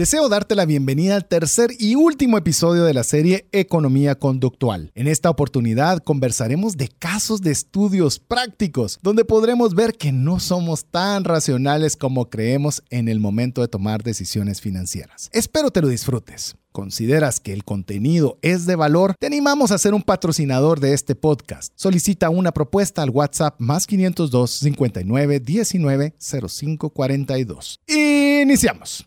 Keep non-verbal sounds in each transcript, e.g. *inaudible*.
Deseo darte la bienvenida al tercer y último episodio de la serie Economía Conductual. En esta oportunidad conversaremos de casos de estudios prácticos, donde podremos ver que no somos tan racionales como creemos en el momento de tomar decisiones financieras. Espero te lo disfrutes. ¿Consideras que el contenido es de valor? Te animamos a ser un patrocinador de este podcast. Solicita una propuesta al WhatsApp más 502 59 19 05 42. Iniciamos.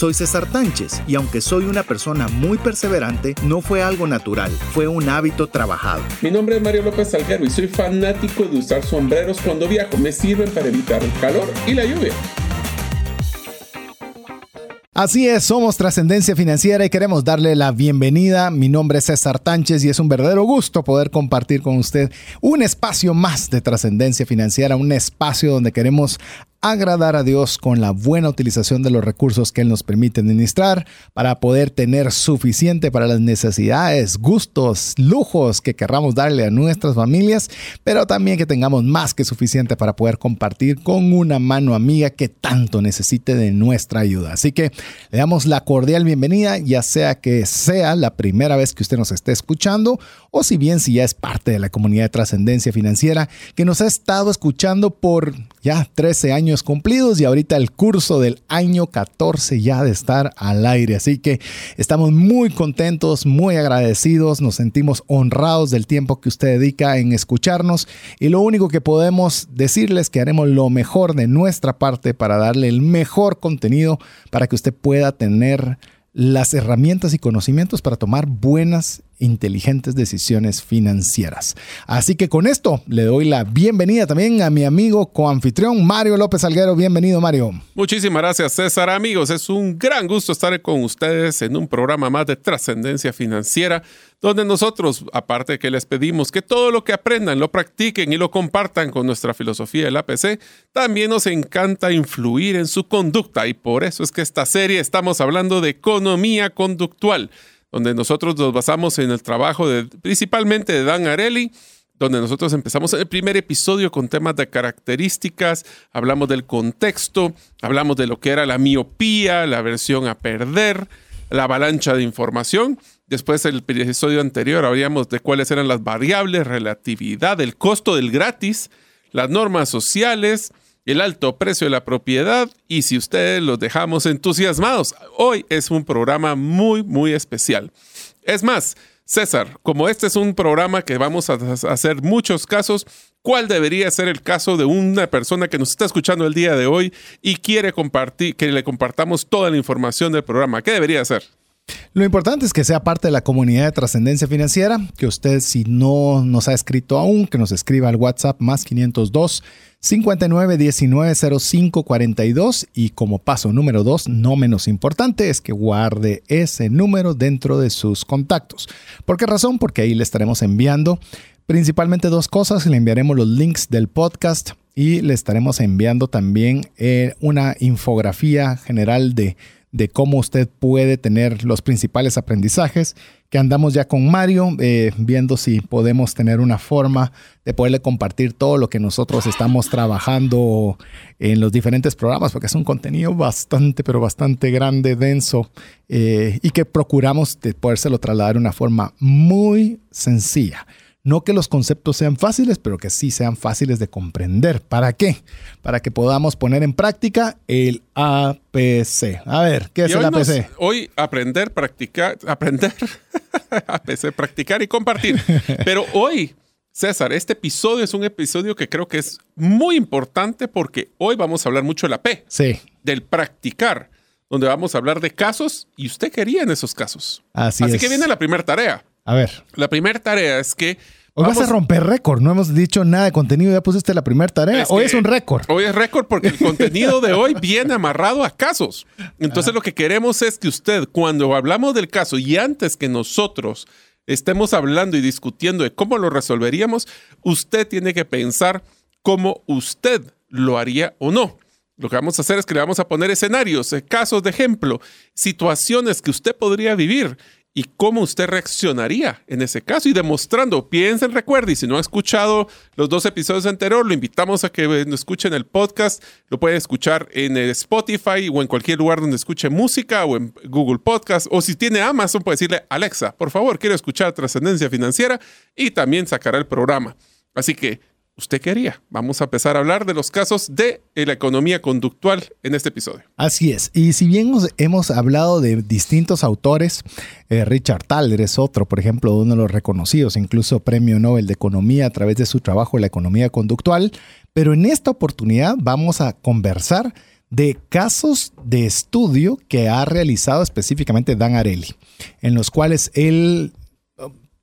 Soy César Tánchez y aunque soy una persona muy perseverante, no fue algo natural, fue un hábito trabajado. Mi nombre es Mario López Salguero y soy fanático de usar sombreros cuando viajo. Me sirven para evitar el calor y la lluvia. Así es, somos Trascendencia Financiera y queremos darle la bienvenida. Mi nombre es César Tánchez y es un verdadero gusto poder compartir con usted un espacio más de Trascendencia Financiera, un espacio donde queremos agradar a Dios con la buena utilización de los recursos que Él nos permite administrar para poder tener suficiente para las necesidades, gustos, lujos que querramos darle a nuestras familias, pero también que tengamos más que suficiente para poder compartir con una mano amiga que tanto necesite de nuestra ayuda. Así que le damos la cordial bienvenida, ya sea que sea la primera vez que usted nos esté escuchando o si bien si ya es parte de la comunidad de trascendencia financiera que nos ha estado escuchando por ya 13 años cumplidos y ahorita el curso del año 14 ya de estar al aire. Así que estamos muy contentos, muy agradecidos, nos sentimos honrados del tiempo que usted dedica en escucharnos y lo único que podemos decirles que haremos lo mejor de nuestra parte para darle el mejor contenido para que usted pueda tener las herramientas y conocimientos para tomar buenas inteligentes decisiones financieras. Así que con esto le doy la bienvenida también a mi amigo coanfitrión Mario López Alguero. Bienvenido, Mario. Muchísimas gracias, César. Amigos, es un gran gusto estar con ustedes en un programa más de trascendencia financiera, donde nosotros, aparte de que les pedimos que todo lo que aprendan lo practiquen y lo compartan con nuestra filosofía del APC, también nos encanta influir en su conducta y por eso es que esta serie estamos hablando de economía conductual donde nosotros nos basamos en el trabajo de, principalmente de Dan Arelli, donde nosotros empezamos el primer episodio con temas de características, hablamos del contexto, hablamos de lo que era la miopía, la aversión a perder, la avalancha de información. Después, el episodio anterior, habríamos de cuáles eran las variables, relatividad, el costo del gratis, las normas sociales, el alto precio de la propiedad y si ustedes los dejamos entusiasmados. Hoy es un programa muy, muy especial. Es más, César, como este es un programa que vamos a hacer muchos casos, ¿cuál debería ser el caso de una persona que nos está escuchando el día de hoy y quiere compartir, que le compartamos toda la información del programa? ¿Qué debería hacer? Lo importante es que sea parte de la comunidad de trascendencia financiera, que usted si no nos ha escrito aún, que nos escriba al WhatsApp más 502 59 19 05 42 y como paso número 2, no menos importante, es que guarde ese número dentro de sus contactos. ¿Por qué razón? Porque ahí le estaremos enviando principalmente dos cosas, le enviaremos los links del podcast y le estaremos enviando también eh, una infografía general de de cómo usted puede tener los principales aprendizajes, que andamos ya con Mario, eh, viendo si podemos tener una forma de poderle compartir todo lo que nosotros estamos trabajando en los diferentes programas, porque es un contenido bastante, pero bastante grande, denso, eh, y que procuramos de podérselo trasladar de una forma muy sencilla. No que los conceptos sean fáciles, pero que sí sean fáciles de comprender. ¿Para qué? Para que podamos poner en práctica el APC. A ver, ¿qué es el APC? hoy aprender, practicar, aprender, *laughs* APC, practicar y compartir. *laughs* Pero hoy, César, este episodio es un episodio que creo que es muy importante porque hoy vamos a hablar mucho de la P. Sí. Del practicar donde vamos a hablar de casos y usted quería en esos casos. Así, Así que viene la primera tarea. A ver. La primera tarea es que. Hoy vas a romper récord. No hemos dicho nada de contenido. Ya pusiste la primera tarea. hoy es un récord. Hoy es récord porque el *laughs* contenido de hoy viene amarrado a casos. Entonces, lo que queremos es que usted, cuando hablamos del caso y antes que nosotros estemos hablando y discutiendo de cómo lo resolveríamos, usted tiene que pensar cómo usted lo haría o no. Lo que vamos a hacer es que le vamos a poner escenarios, eh, casos de ejemplo, situaciones que usted podría vivir y cómo usted reaccionaría en ese caso y demostrando, piensen, recuerde, y si no ha escuchado los dos episodios anteriores, lo invitamos a que nos escuchen el podcast, lo puede escuchar en Spotify o en cualquier lugar donde escuche música o en Google Podcast, o si tiene Amazon, puede decirle, Alexa, por favor, quiero escuchar Trascendencia Financiera y también sacará el programa. Así que usted quería. Vamos a empezar a hablar de los casos de la economía conductual en este episodio. Así es. Y si bien hemos hablado de distintos autores, eh, Richard Thaler es otro, por ejemplo, uno de los reconocidos, incluso premio Nobel de Economía a través de su trabajo la economía conductual, pero en esta oportunidad vamos a conversar de casos de estudio que ha realizado específicamente Dan Arelli, en los cuales él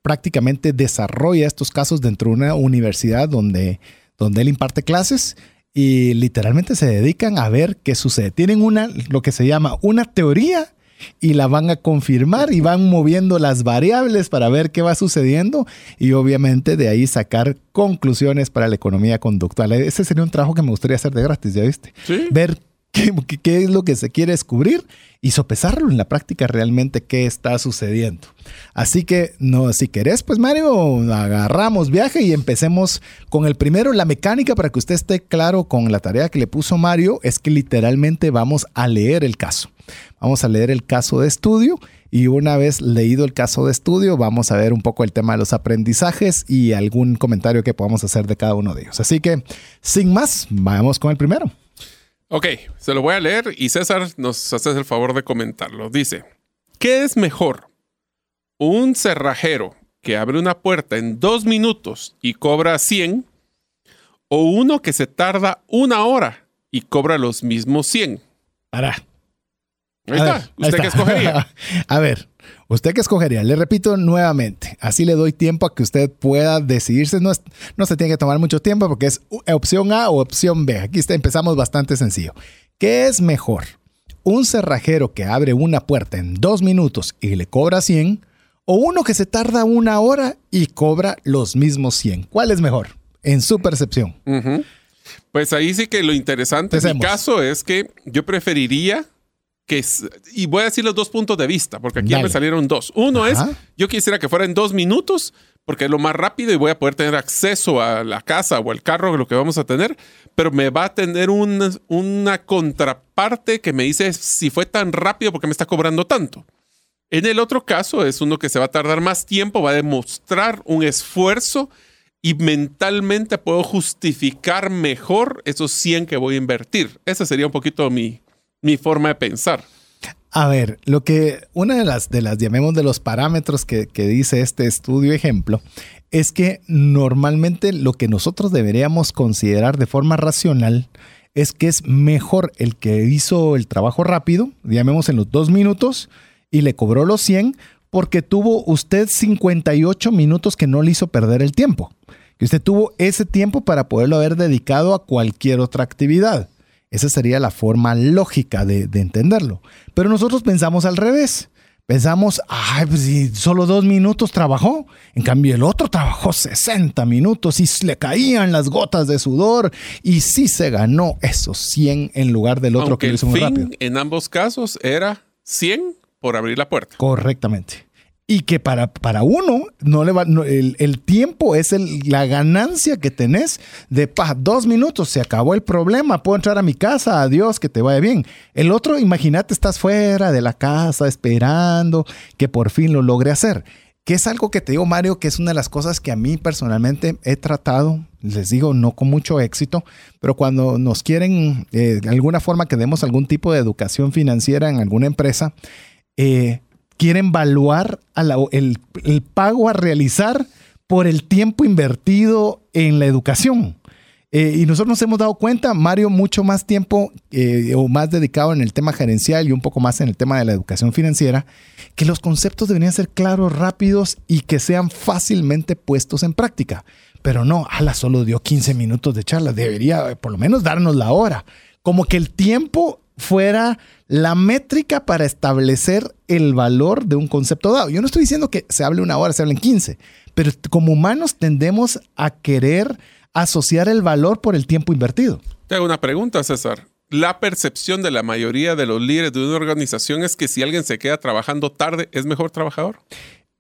prácticamente desarrolla estos casos dentro de una universidad donde, donde él imparte clases y literalmente se dedican a ver qué sucede. Tienen una, lo que se llama una teoría y la van a confirmar y van moviendo las variables para ver qué va sucediendo y obviamente de ahí sacar conclusiones para la economía conductual. Ese sería un trabajo que me gustaría hacer de gratis, ¿ya viste? Ver qué, es lo que se quiere descubrir y sopesarlo en la práctica realmente qué está sucediendo. Así que, no, si querés, pues Mario, agarramos viaje y empecemos con el primero. La mecánica, para que usted esté claro con la tarea que le puso Mario, es que literalmente vamos a leer el caso. Vamos a leer el caso de estudio y una vez leído el caso de estudio, vamos a ver un poco el tema de los aprendizajes y algún comentario que podamos hacer de cada uno de ellos. Así que, sin más, vamos con el primero. Ok, se lo voy a leer y César nos hace el favor de comentarlo. Dice, ¿qué es mejor? ¿Un cerrajero que abre una puerta en dos minutos y cobra 100? ¿O uno que se tarda una hora y cobra los mismos 100? Para. Ahí está. ¿Usted qué escogería? *laughs* a ver, ¿Usted qué escogería? Le repito nuevamente, así le doy tiempo a que usted pueda decidirse. No, no se tiene que tomar mucho tiempo porque es opción A o opción B. Aquí está, empezamos bastante sencillo. ¿Qué es mejor? ¿Un cerrajero que abre una puerta en dos minutos y le cobra 100? ¿O uno que se tarda una hora y cobra los mismos 100? ¿Cuál es mejor? En su percepción. Pues ahí sí que lo interesante en mi caso es que yo preferiría que y voy a decir los dos puntos de vista, porque aquí ya me salieron dos. Uno es, yo quisiera que fuera en dos minutos, porque es lo más rápido y voy a poder tener acceso a la casa o al carro, lo que vamos a tener, pero me va a tener una, una contraparte que me dice si fue tan rápido, porque me está cobrando tanto? En el otro caso es uno que se va a tardar más tiempo, va a demostrar un esfuerzo y mentalmente puedo justificar mejor esos 100 que voy a invertir. Ese sería un poquito mi, mi forma de pensar. A ver, lo que una de las, de las llamemos de los parámetros que, que dice este estudio ejemplo es que normalmente lo que nosotros deberíamos considerar de forma racional es que es mejor el que hizo el trabajo rápido, llamemos en los dos minutos, y le cobró los 100 porque tuvo usted 58 minutos que no le hizo perder el tiempo. Y usted tuvo ese tiempo para poderlo haber dedicado a cualquier otra actividad. Esa sería la forma lógica de, entenderlo. Pero nosotros pensamos al revés. Pensamos, ay, pues si solo dos minutos trabajó, en cambio el otro trabajó 60 minutos y le caían las gotas de sudor y sí se ganó esos 100 en lugar del otro que lo hizo muy rápido. En ambos casos era 100 por abrir la puerta. Correctamente y que para, para uno no le va, el, tiempo es la ganancia que tenés de dos minutos, se acabó el problema, puedo entrar a mi casa, adiós, que te vaya bien. El otro, imagínate, estás fuera de la casa esperando que por fin lo logre hacer. Que es algo que te digo, Mario, que es una de las cosas que a mí personalmente he tratado, les digo, no con mucho éxito, pero cuando nos quieren eh, de alguna forma que demos algún tipo de educación financiera en alguna empresa, eh, quieren evaluar el, pago a realizar por el tiempo invertido en la educación. Eh, y nosotros nos hemos dado cuenta, Mario, mucho más tiempo eh, o más dedicado en el tema gerencial y un poco más en el tema de la educación financiera, que los conceptos deberían ser claros, rápidos y que sean fácilmente puestos en práctica. Pero no, ala, solo dio 15 minutos de charla, debería por lo menos darnos la hora. Como que el tiempo fuera la métrica para establecer el valor de un concepto dado. Yo no estoy diciendo que se hable una hora, se hablen 15, pero como humanos tendemos a querer asociar el valor por el tiempo invertido. Te hago una pregunta, César. La percepción de la mayoría de los líderes de una organización es que si alguien se queda trabajando tarde, ¿es mejor trabajador?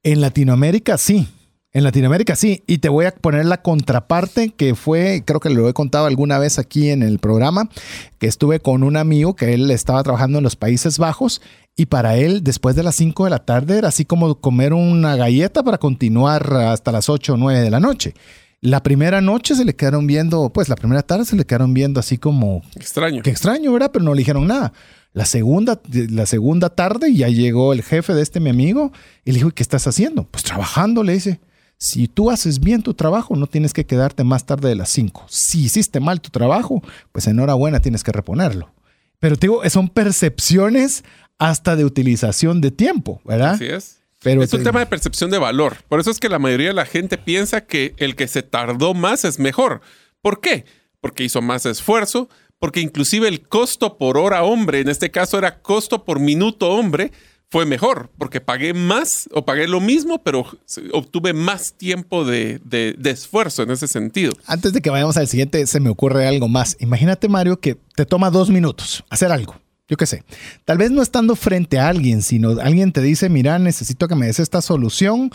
En Latinoamérica sí. En Latinoamérica sí, y te voy a poner la contraparte que fue, creo que lo he contado alguna vez aquí en el programa, que estuve con un amigo que él estaba trabajando en los Países Bajos y para él después de las 5 de la tarde era así como comer una galleta para continuar hasta las 8 o 9 de la noche. La primera noche se le quedaron viendo, pues la primera tarde se le quedaron viendo así como... Extraño. Qué extraño, ¿verdad? Pero no le dijeron nada. La segunda, la segunda tarde ya llegó el jefe de este mi amigo y le dijo, ¿qué estás haciendo? Pues trabajando, le dice. Si tú haces bien tu trabajo, no tienes que quedarte más tarde de las 5. Si hiciste mal tu trabajo, pues enhorabuena, tienes que reponerlo. Pero te digo, son percepciones hasta de utilización de tiempo, ¿verdad? Así es. Pero es un tema de percepción de valor. Por eso es que la mayoría de la gente piensa que el que se tardó más es mejor. ¿Por qué? Porque hizo más esfuerzo, porque inclusive el costo por hora hombre, en este caso era costo por minuto hombre, fue mejor, porque pagué más o pagué lo mismo, pero obtuve más tiempo de, esfuerzo en ese sentido. Antes de que vayamos al siguiente, se me ocurre algo más. Imagínate, Mario, que te toma dos minutos hacer algo. Yo qué sé. Tal vez no estando frente a alguien, sino alguien te dice, mira, necesito que me des esta solución,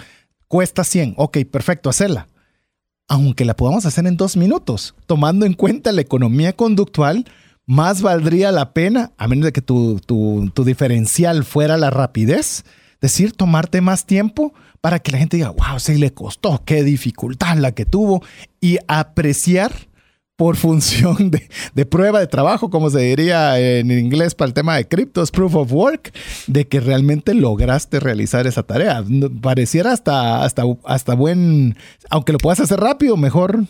cuesta 100. Ok, perfecto, hacerla. Aunque la podamos hacer en dos minutos, tomando en cuenta la economía conductual, más valdría la pena, a menos de que tu, diferencial fuera la rapidez, decir, tomarte más tiempo para que la gente diga, wow, sí le costó, qué dificultad la que tuvo, y apreciar por *laughs* función de, prueba de trabajo, como se diría en inglés para el tema de criptos, proof of work, de que realmente lograste realizar esa tarea. Pareciera hasta, hasta, hasta buen, aunque lo puedas hacer rápido, mejor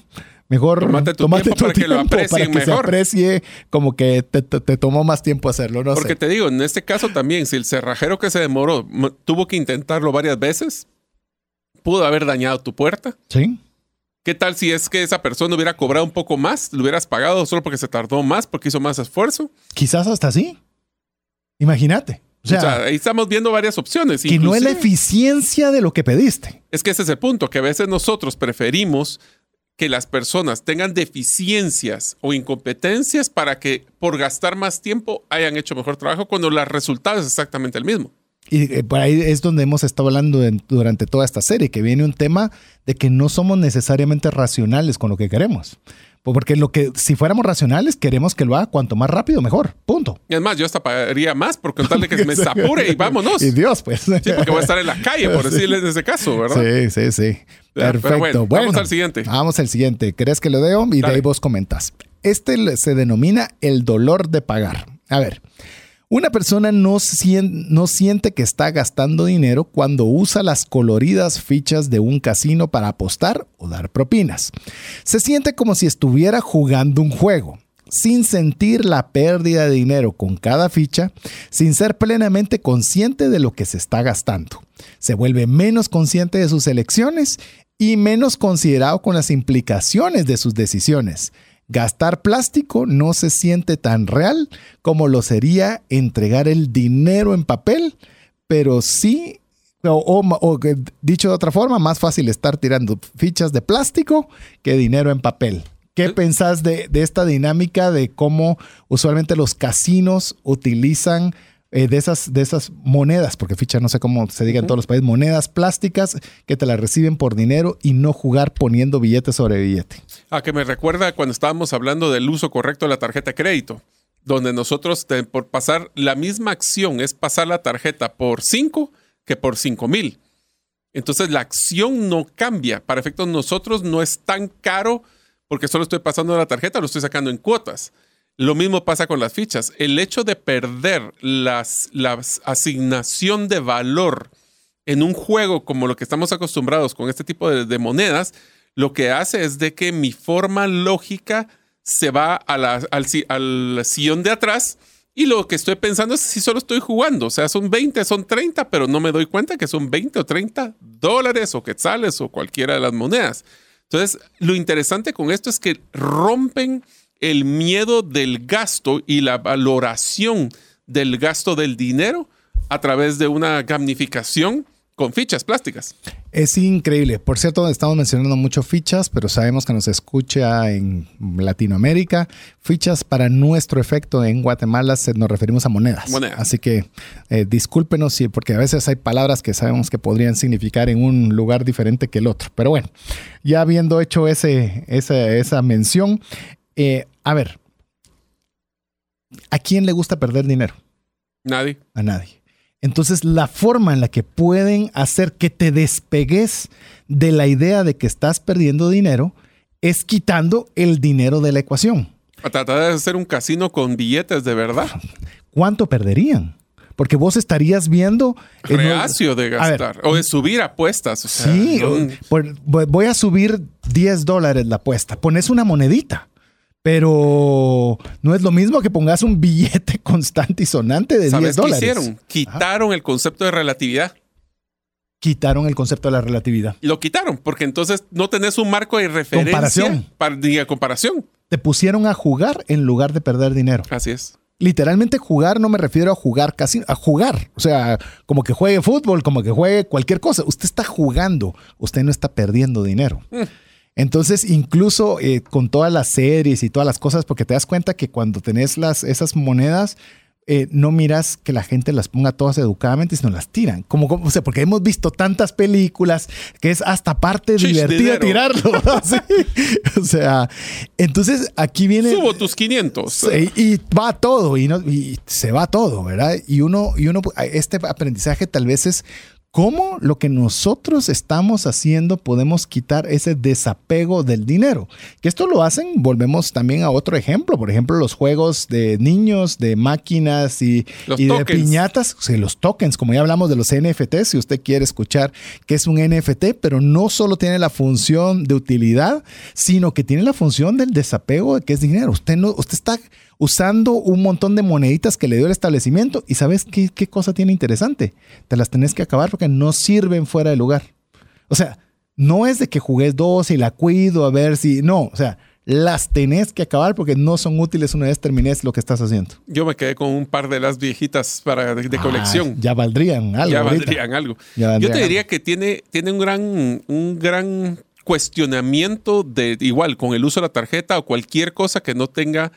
Mejor tomate tu tiempo para que lo aprecien para que Se aprecie como que te, tomó más tiempo hacerlo, no Porque te digo, en este caso también, si el cerrajero que se demoró tuvo que intentarlo varias veces, pudo haber dañado tu puerta. Sí. ¿Qué tal si es que esa persona hubiera cobrado un poco más, lo hubieras pagado solo porque se tardó más, porque hizo más esfuerzo? Quizás hasta así. Imagínate. O sea, ahí estamos viendo varias opciones. Que no es la eficiencia de lo que pediste. Es que ese es el punto, que a veces nosotros preferimos que las personas tengan deficiencias o incompetencias para que por gastar más tiempo hayan hecho mejor trabajo cuando el resultado es exactamente el mismo. Y eh, por ahí es donde hemos estado hablando durante toda esta serie, que viene un tema de que no somos necesariamente racionales con lo que queremos. Porque lo que, si fuéramos racionales, queremos que lo haga cuanto más rápido, mejor. Punto. Y además, yo hasta pagaría más por contarle que *laughs* me apure y vámonos. Y Dios, pues. Sí, porque voy a estar en la calle, por *laughs* decirle en ese caso, ¿verdad? Sí, sí, sí. Perfecto. vamos al siguiente. Vamos al siguiente. ¿Crees que lo deo? Y de ahí vos comentas. Este se denomina el dolor de pagar. A ver. Una persona no, no, siente que está gastando dinero cuando usa las coloridas fichas de un casino para apostar o dar propinas. Se siente como si estuviera jugando un juego, sin sentir la pérdida de dinero con cada ficha, sin ser plenamente consciente de lo que se está gastando. Se vuelve menos consciente de sus elecciones y menos considerado con las implicaciones de sus decisiones. Gastar plástico no se siente tan real como lo sería entregar el dinero en papel, pero sí, o, dicho de otra forma, más fácil estar tirando fichas de plástico que dinero en papel. ¿Qué pensás de, de esta dinámica de cómo usualmente los casinos utilizan eh, de, esas, de esas monedas, porque ficha no sé cómo se diga en todos los países, monedas plásticas que te las reciben por dinero y no jugar poniendo billete sobre billete. Ah, que me recuerda cuando estábamos hablando del uso correcto de la tarjeta de crédito, donde nosotros por pasar la misma acción es pasar la tarjeta por 5 que por 5 mil. Entonces la acción no cambia. Para efectos nosotros no es tan caro porque solo estoy pasando la tarjeta, lo estoy sacando en cuotas. Lo mismo pasa con las fichas. El hecho de perder las, la asignación de valor en un juego como lo que estamos acostumbrados con este tipo de, monedas, lo que hace es de que mi forma lógica se va al, al sillón de atrás y lo que estoy pensando es si solo estoy jugando. O sea, son 20, son 30, pero no me doy cuenta que son 20 o 30 dólares o quetzales o cualquiera de las monedas. Entonces, lo interesante con esto es que rompen el miedo del gasto y la valoración del gasto del dinero a través de una gamificación con fichas plásticas. Es increíble. Por cierto, estamos mencionando mucho fichas, pero sabemos que nos escucha en Latinoamérica. Fichas para nuestro efecto en Guatemala nos referimos a monedas. Monedas. Así que eh, discúlpenos, sí, porque a veces hay palabras que sabemos que podrían significar en un lugar diferente que el otro. Pero bueno, ya habiendo hecho ese, esa, mención, eh, a ver, ¿a quién le gusta perder dinero? Nadie. A nadie. Entonces, la forma en la que pueden hacer que te despegues de la idea de que estás perdiendo dinero es quitando el dinero de la ecuación. A tratar de hacer un casino con billetes de verdad. ¿Cuánto perderían? Porque vos estarías viendo. Reacio de gastar o de subir apuestas. sí, voy a subir 10 dólares la apuesta. Pones una monedita. Pero no es lo mismo que pongas un billete *laughs* constante y sonante de 10 dólares. ¿Qué hicieron? Quitaron el concepto de relatividad. Quitaron el concepto de la relatividad. Lo quitaron, porque entonces no tenés un marco de referencia. Comparación. Para, comparación. Te pusieron a jugar en lugar de perder dinero. Así es. Literalmente jugar no me refiero a jugar casi, a jugar. O sea, como que juegue fútbol, como que juegue cualquier cosa. Usted está jugando, usted no está perdiendo dinero. Mm. Entonces, incluso eh, con todas las series y todas las cosas, porque te das cuenta que cuando tenés las, esas monedas, eh, no miras que la gente las ponga todas educadamente, sino las tiran. Como, o sea, porque hemos visto tantas películas que es hasta parte divertida tirarlo. *laughs* O sea, entonces aquí viene. Subo tus 500. Y, va todo, y, no, y se va todo, ¿verdad? Y uno, y uno, este aprendizaje tal vez es ¿Cómo lo que nosotros estamos haciendo podemos quitar ese desapego del dinero? Que esto lo hacen, volvemos también a otro ejemplo, por ejemplo, los juegos de niños, de máquinas y, de piñatas, o sea, los tokens, como ya hablamos de los NFT, si usted quiere escuchar qué es un NFT, pero no solo tiene la función de utilidad, sino que tiene la función del desapego de que es dinero. Usted no, usted está usando un montón de moneditas que le dio el establecimiento. ¿Y sabes qué, qué cosa tiene interesante? Te las tenés que acabar porque no sirven fuera de lugar. O sea, no es de que jugues dos y la cuido a ver si. No, o sea, las tenés que acabar porque no son útiles una vez termines lo que estás haciendo. Yo me quedé con un par de las viejitas para de, ah, colección. ya valdrían algo. Ya valdrían algo. Yo te diría que tiene, tiene un gran, un gran cuestionamiento de igual con el uso de la tarjeta o cualquier cosa que no tenga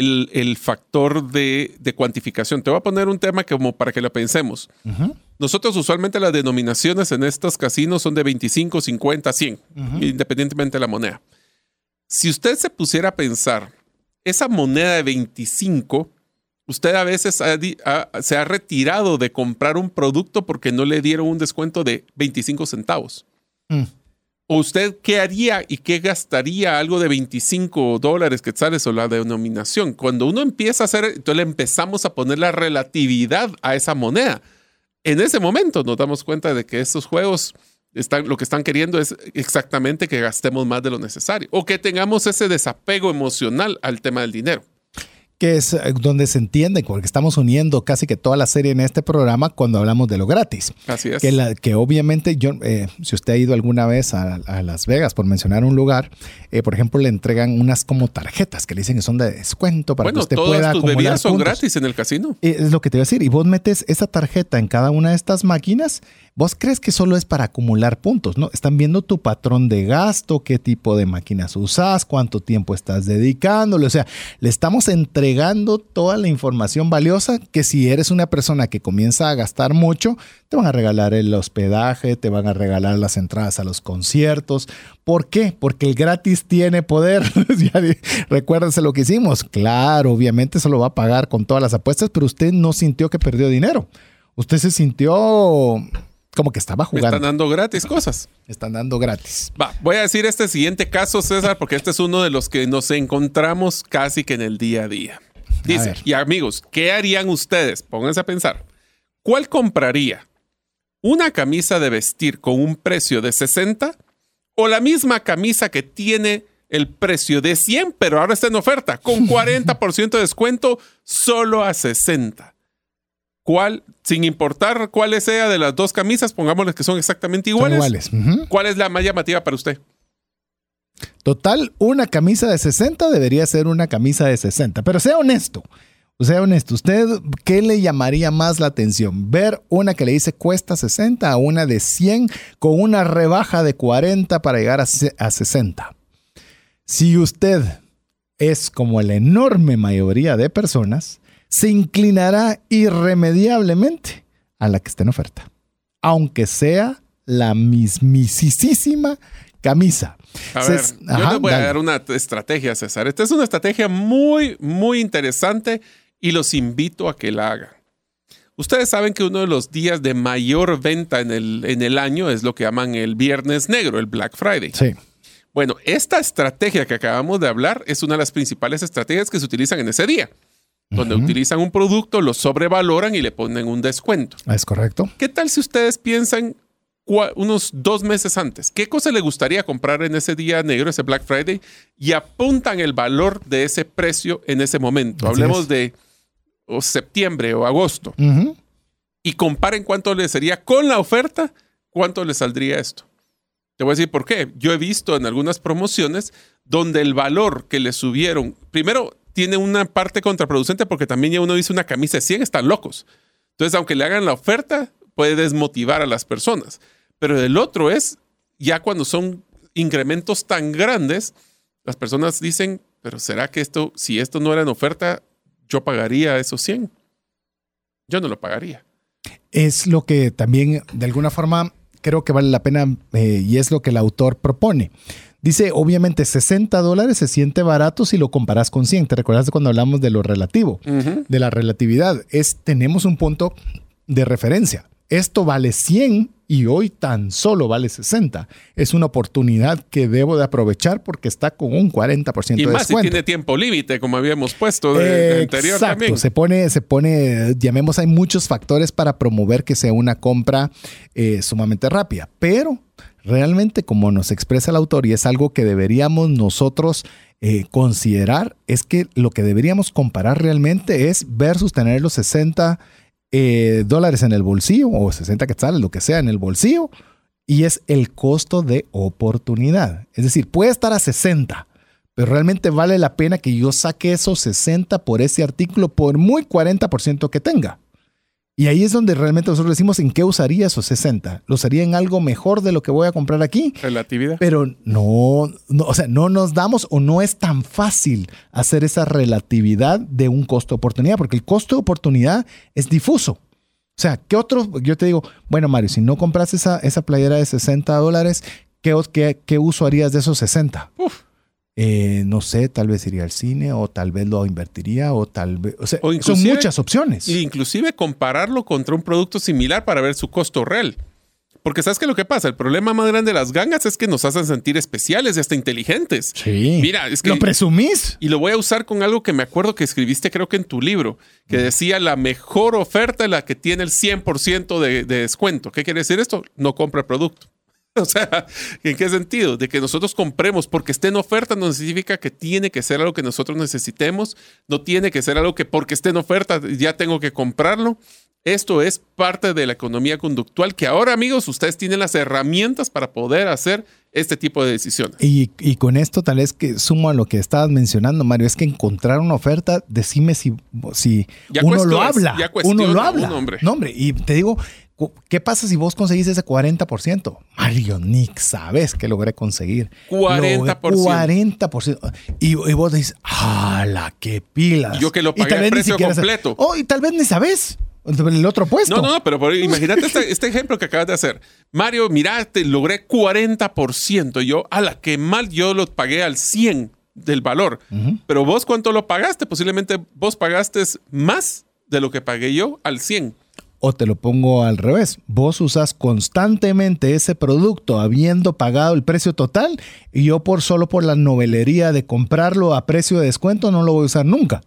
el, factor de, cuantificación. Te voy a poner un tema como para que lo pensemos. Nosotros usualmente las denominaciones en estos casinos son de 25, 50, 100, independientemente de la moneda. Si usted se pusiera a pensar, esa moneda de 25, usted a veces se ha retirado de comprar un producto porque no le dieron un descuento de 25 centavos. Mm usted qué haría y qué gastaría algo de 25 dólares que sale o la denominación? Cuando uno empieza a hacer, entonces le empezamos a poner la relatividad a esa moneda. En ese momento nos damos cuenta de que estos juegos están, lo que están queriendo es exactamente que gastemos más de lo necesario o que tengamos ese desapego emocional al tema del dinero que es eh, donde se entiende, porque estamos uniendo casi que toda la serie en este programa cuando hablamos de lo gratis. Así es. Que, la, que obviamente, yo, eh, si usted ha ido alguna vez a, Las Vegas, por mencionar un lugar, eh, por ejemplo, le entregan unas como tarjetas que le dicen que son de descuento para que usted pueda tus bebidas son gratis en el casino. Es lo que te iba a decir. Y vos metes esa tarjeta en cada una de estas máquinas Vos crees que solo es para acumular puntos, ¿no? Están viendo tu patrón de gasto, qué tipo de máquinas usas, cuánto tiempo estás dedicándole. O sea, le estamos entregando toda la información valiosa que si eres una persona que comienza a gastar mucho, te van a regalar el hospedaje, te van a regalar las entradas a los conciertos. ¿Por qué? Porque el gratis tiene poder. *laughs* Recuérdense lo que hicimos. Claro, obviamente se lo va a pagar con todas las apuestas, pero usted no sintió que perdió dinero. Usted se sintió como que estaba jugando. están dando gratis cosas. Están dando gratis. Va, voy a decir este siguiente caso, César, porque este es uno de los que nos encontramos casi que en el día a día. Dice, y amigos, ¿qué harían ustedes? Pónganse a pensar. ¿Cuál compraría? ¿Una camisa de vestir con un precio de 60 o la misma camisa que tiene el precio de 100, pero ahora está en oferta, con 40% de descuento, solo a 60? ¿Cuál, sin importar cuál sea de las dos camisas, pongámosles que son exactamente iguales? ¿Cuál es la más llamativa para usted? Total, una camisa de 60 debería ser una camisa de 60, pero sea honesto. sea honesto, ¿usted qué le llamaría más la atención? ¿Ver una que le dice cuesta 60 a una de 100 con una rebaja de 40 para llegar a, a 60? Si usted es como la enorme mayoría de personas, se inclinará irremediablemente a la que está en oferta, aunque sea la mismisísima camisa. A ver, yo les voy a dar una estrategia, César. Esta es una estrategia muy, muy interesante y los invito a que la hagan. Ustedes saben que uno de los días de mayor venta en el, en el año es lo que llaman el Viernes Negro, el Black Friday. Sí. Bueno, esta estrategia que acabamos de hablar es una de las principales estrategias que se utilizan en ese día, donde utilizan un producto, lo sobrevaloran y le ponen un descuento. Es correcto. ¿Qué tal si ustedes piensan unos dos meses antes. ¿Qué cosa le gustaría comprar en ese día negro, ese Black Friday? Y apuntan el valor de ese precio en ese momento. Hablemos de septiembre o agosto. Y comparen cuánto le sería con la oferta, cuánto le saldría esto. Te voy a decir por qué. Yo he visto en algunas promociones donde el valor que le subieron, primero tiene una parte contraproducente porque también ya uno dice una camisa de 100, están locos. Entonces, aunque le hagan la oferta, puede desmotivar a las personas. Pero el otro es, ya cuando son incrementos tan grandes, las personas dicen, pero ¿será que esto, si esto no era en oferta, yo pagaría esos 100? Yo no lo pagaría. Es lo que también, de alguna forma, creo que vale la pena eh, y es lo que el autor propone. Dice, obviamente 60 dólares se siente barato si lo comparas con 100. ¿Te recuerdas cuando hablamos de lo relativo? De la relatividad. Es, tenemos un punto de referencia esto vale 100 y hoy tan solo vale 60. Es una oportunidad que debo de aprovechar porque está con un 40% de y más si tiene tiempo límite, como habíamos puesto de, anterior también. Se pone, se pone, llamemos, hay muchos factores para promover que sea una compra eh, sumamente rápida, pero realmente como nos expresa el autor y es algo que deberíamos nosotros eh, considerar, es que lo que deberíamos comparar realmente es versus tener los 60 eh, dólares en el bolsillo o 60 quetzales, lo que sea, en el bolsillo. Y es el costo de oportunidad. Es decir, puede estar a 60, pero realmente vale la pena que yo saque esos 60 por ese artículo por muy 40% que tenga. Y ahí es donde realmente nosotros decimos en qué usaría esos 60. ¿Lo usaría en algo mejor de lo que voy a comprar aquí? Relatividad. Pero no, no, o sea, no nos damos o no es tan fácil hacer esa relatividad de un costo de oportunidad, porque el costo de oportunidad es difuso. O sea, ¿qué otro? Yo te digo, bueno, Mario, si no compras esa, esa playera de 60 dólares, ¿qué, qué, qué uso harías de esos 60? Uf. Eh, no sé, tal vez iría al cine o tal vez lo invertiría o tal vez, o sea, son muchas opciones. Inclusive compararlo contra un producto similar para ver su costo real. Porque sabes que lo que pasa, el problema más grande de las gangas es que nos hacen sentir especiales y hasta inteligentes. Sí. Mira, es que lo presumís. Y lo voy a usar con algo que me acuerdo que escribiste creo que en tu libro, que mm. decía la mejor oferta es la que tiene el 100% de, de descuento. ¿Qué quiere decir esto? No compra el producto. *laughs* O sea, ¿en qué sentido? De que nosotros compremos porque esté en oferta no significa que tiene que ser algo que nosotros necesitemos, no tiene que ser algo que porque esté en oferta ya tengo que comprarlo. Esto es parte de la economía conductual que ahora, amigos, ustedes tienen las herramientas para poder hacer este tipo de decisiones. Y, con esto tal vez que sumo a lo que estabas mencionando, Mario, es que encontrar una oferta, decime si, si uno lo habla. uno lo habla. No, hombre, y te digo, ¿Qué pasa si vos conseguís ese 40%? Mario, Nick, ¿sabes qué logré conseguir? 40%. 40%. Y, y vos decís, ¡hala, qué pilas! yo que lo pagué al precio completo. oh, y tal vez ni sabes. El otro puesto. No, no, pero imagínate este, este, ejemplo que acabas de hacer. Mario, mira, te logré 40%. Y yo, ala, qué mal, yo lo pagué al 100 del valor. Pero vos, ¿cuánto lo pagaste? Posiblemente vos pagaste más de lo que pagué yo al 100. O te lo pongo al revés, vos usas constantemente ese producto habiendo pagado el precio total y yo por solo por la novelería de comprarlo a precio de descuento no lo voy a usar nunca.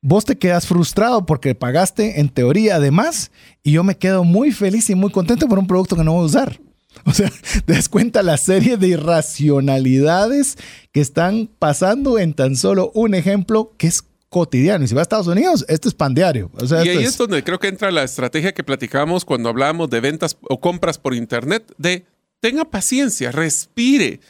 Vos te quedas frustrado porque pagaste en teoría además y yo me quedo muy feliz y muy contento por un producto que no voy a usar. *laughs* O sea, te cuenta la serie de irracionalidades que están pasando en tan solo un ejemplo que es cotidiano. Y si va a Estados Unidos, esto es pan diario. y ahí es... donde creo que entra la estrategia que platicamos cuando hablábamos de ventas o compras por Internet, de tenga paciencia, respire,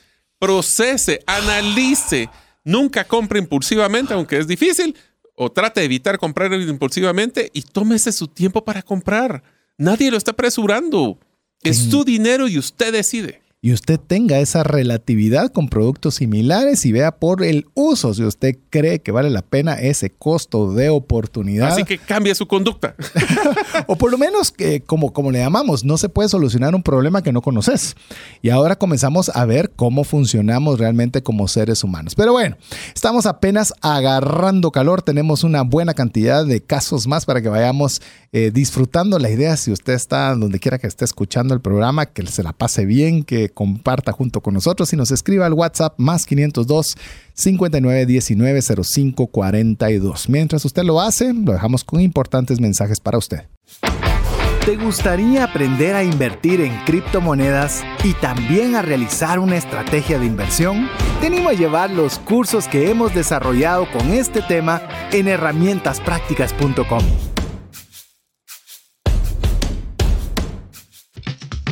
procese, analice. Nunca compre impulsivamente, aunque es difícil. o trate de evitar comprar impulsivamente y tómese su tiempo para comprar. Nadie lo está apresurando. Es tu dinero y usted decide y usted tenga esa relatividad con productos similares y vea por el uso si usted cree que vale la pena ese costo de oportunidad. Así que cambie su conducta. *laughs* o por lo menos que como, como le llamamos, no se puede solucionar un problema que no conoces. Y ahora comenzamos a ver cómo funcionamos realmente como seres humanos. Pero bueno, estamos apenas agarrando calor, tenemos una buena cantidad de casos más para que vayamos eh, disfrutando la idea. Si usted está donde quiera que esté escuchando el programa, que se la pase bien, que comparta junto con nosotros y nos escriba al WhatsApp más 502 5919 05 42. Mientras usted lo hace, lo dejamos con importantes mensajes para usted. ¿Te gustaría aprender a invertir en criptomonedas y también a realizar una estrategia de inversión? Te animo a llevar los cursos que hemos desarrollado con este tema en herramientasprácticas.com.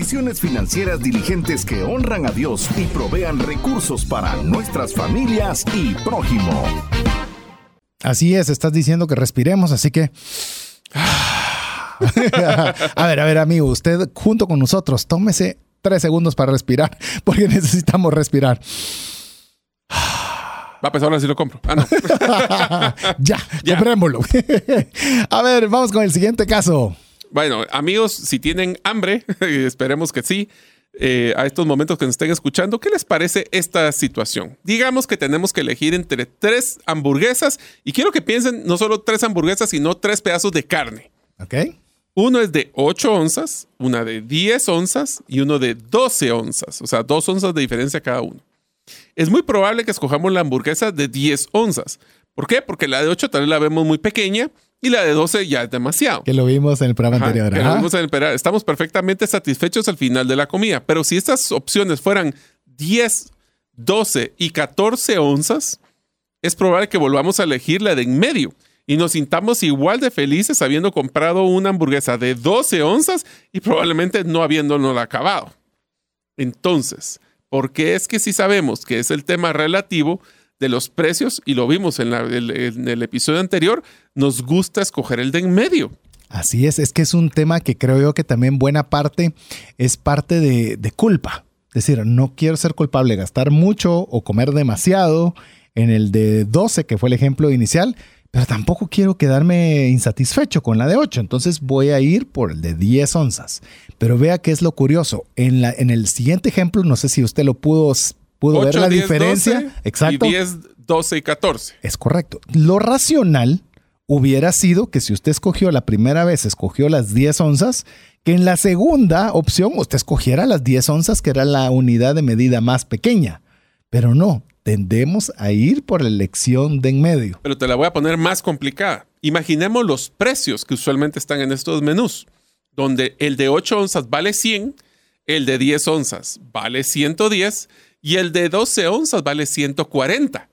decisiones financieras diligentes que honran a Dios y provean recursos para nuestras familias y prójimo. Así es, estás diciendo que respiremos, así que... *laughs* a ver, a ver, amigo, usted junto con nosotros, tómese tres segundos para respirar, *laughs* porque necesitamos respirar. Va a pesar ahora si lo compro. Ah, no. *laughs* ya, ya, comprémoslo. a ver, vamos con el siguiente caso. Bueno, amigos, si tienen hambre, *laughs* esperemos que sí, eh, a estos momentos que nos estén escuchando, ¿qué les parece esta situación? Digamos que tenemos que elegir entre tres hamburguesas y quiero que piensen no solo tres hamburguesas, sino tres pedazos de carne. Ok. Uno es de 8 onzas, una de 10 onzas y uno de 12 onzas, o sea, dos onzas de diferencia cada uno. Es muy probable que escojamos la hamburguesa de 10 onzas. ¿Por qué? Porque la de 8 tal vez la vemos muy pequeña y la de 12 ya es demasiado. Que lo vimos en el programa anterior. Que lo vimos en el Estamos perfectamente satisfechos al final de la comida. Pero si estas opciones fueran 10, 12 y 14 onzas, es probable que volvamos a elegir la de en medio y nos sintamos igual de felices habiendo comprado una hamburguesa de 12 onzas y probablemente no habiéndonos acabado. Entonces, ¿por qué es que si sabemos que es el tema relativo, de los precios, y lo vimos en, el, episodio anterior, nos gusta escoger el de en medio. Así es, es que es un tema que creo yo que también buena parte es parte de, de culpa. Es decir, no quiero ser culpable, gastar mucho o comer demasiado en el de 12, que fue el ejemplo inicial, pero tampoco quiero quedarme insatisfecho con la de 8, entonces voy a ir por el de 10 onzas. Pero vea qué es lo curioso, en, la, en el siguiente ejemplo, no sé si usted lo pudo pudo ver la diferencia. Exacto. Y 10, 12 y 14. Es correcto. Lo racional hubiera sido que si usted escogió la primera vez, escogió las 10 onzas, que en la segunda opción usted escogiera las 10 onzas, que era la unidad de medida más pequeña. Pero no, tendemos a ir por la elección de en medio. Pero te la voy a poner más complicada. Imaginemos los precios que usualmente están en estos menús, donde el de 8 onzas vale 100, el de 10 onzas vale 110 y el de 12 onzas vale 140.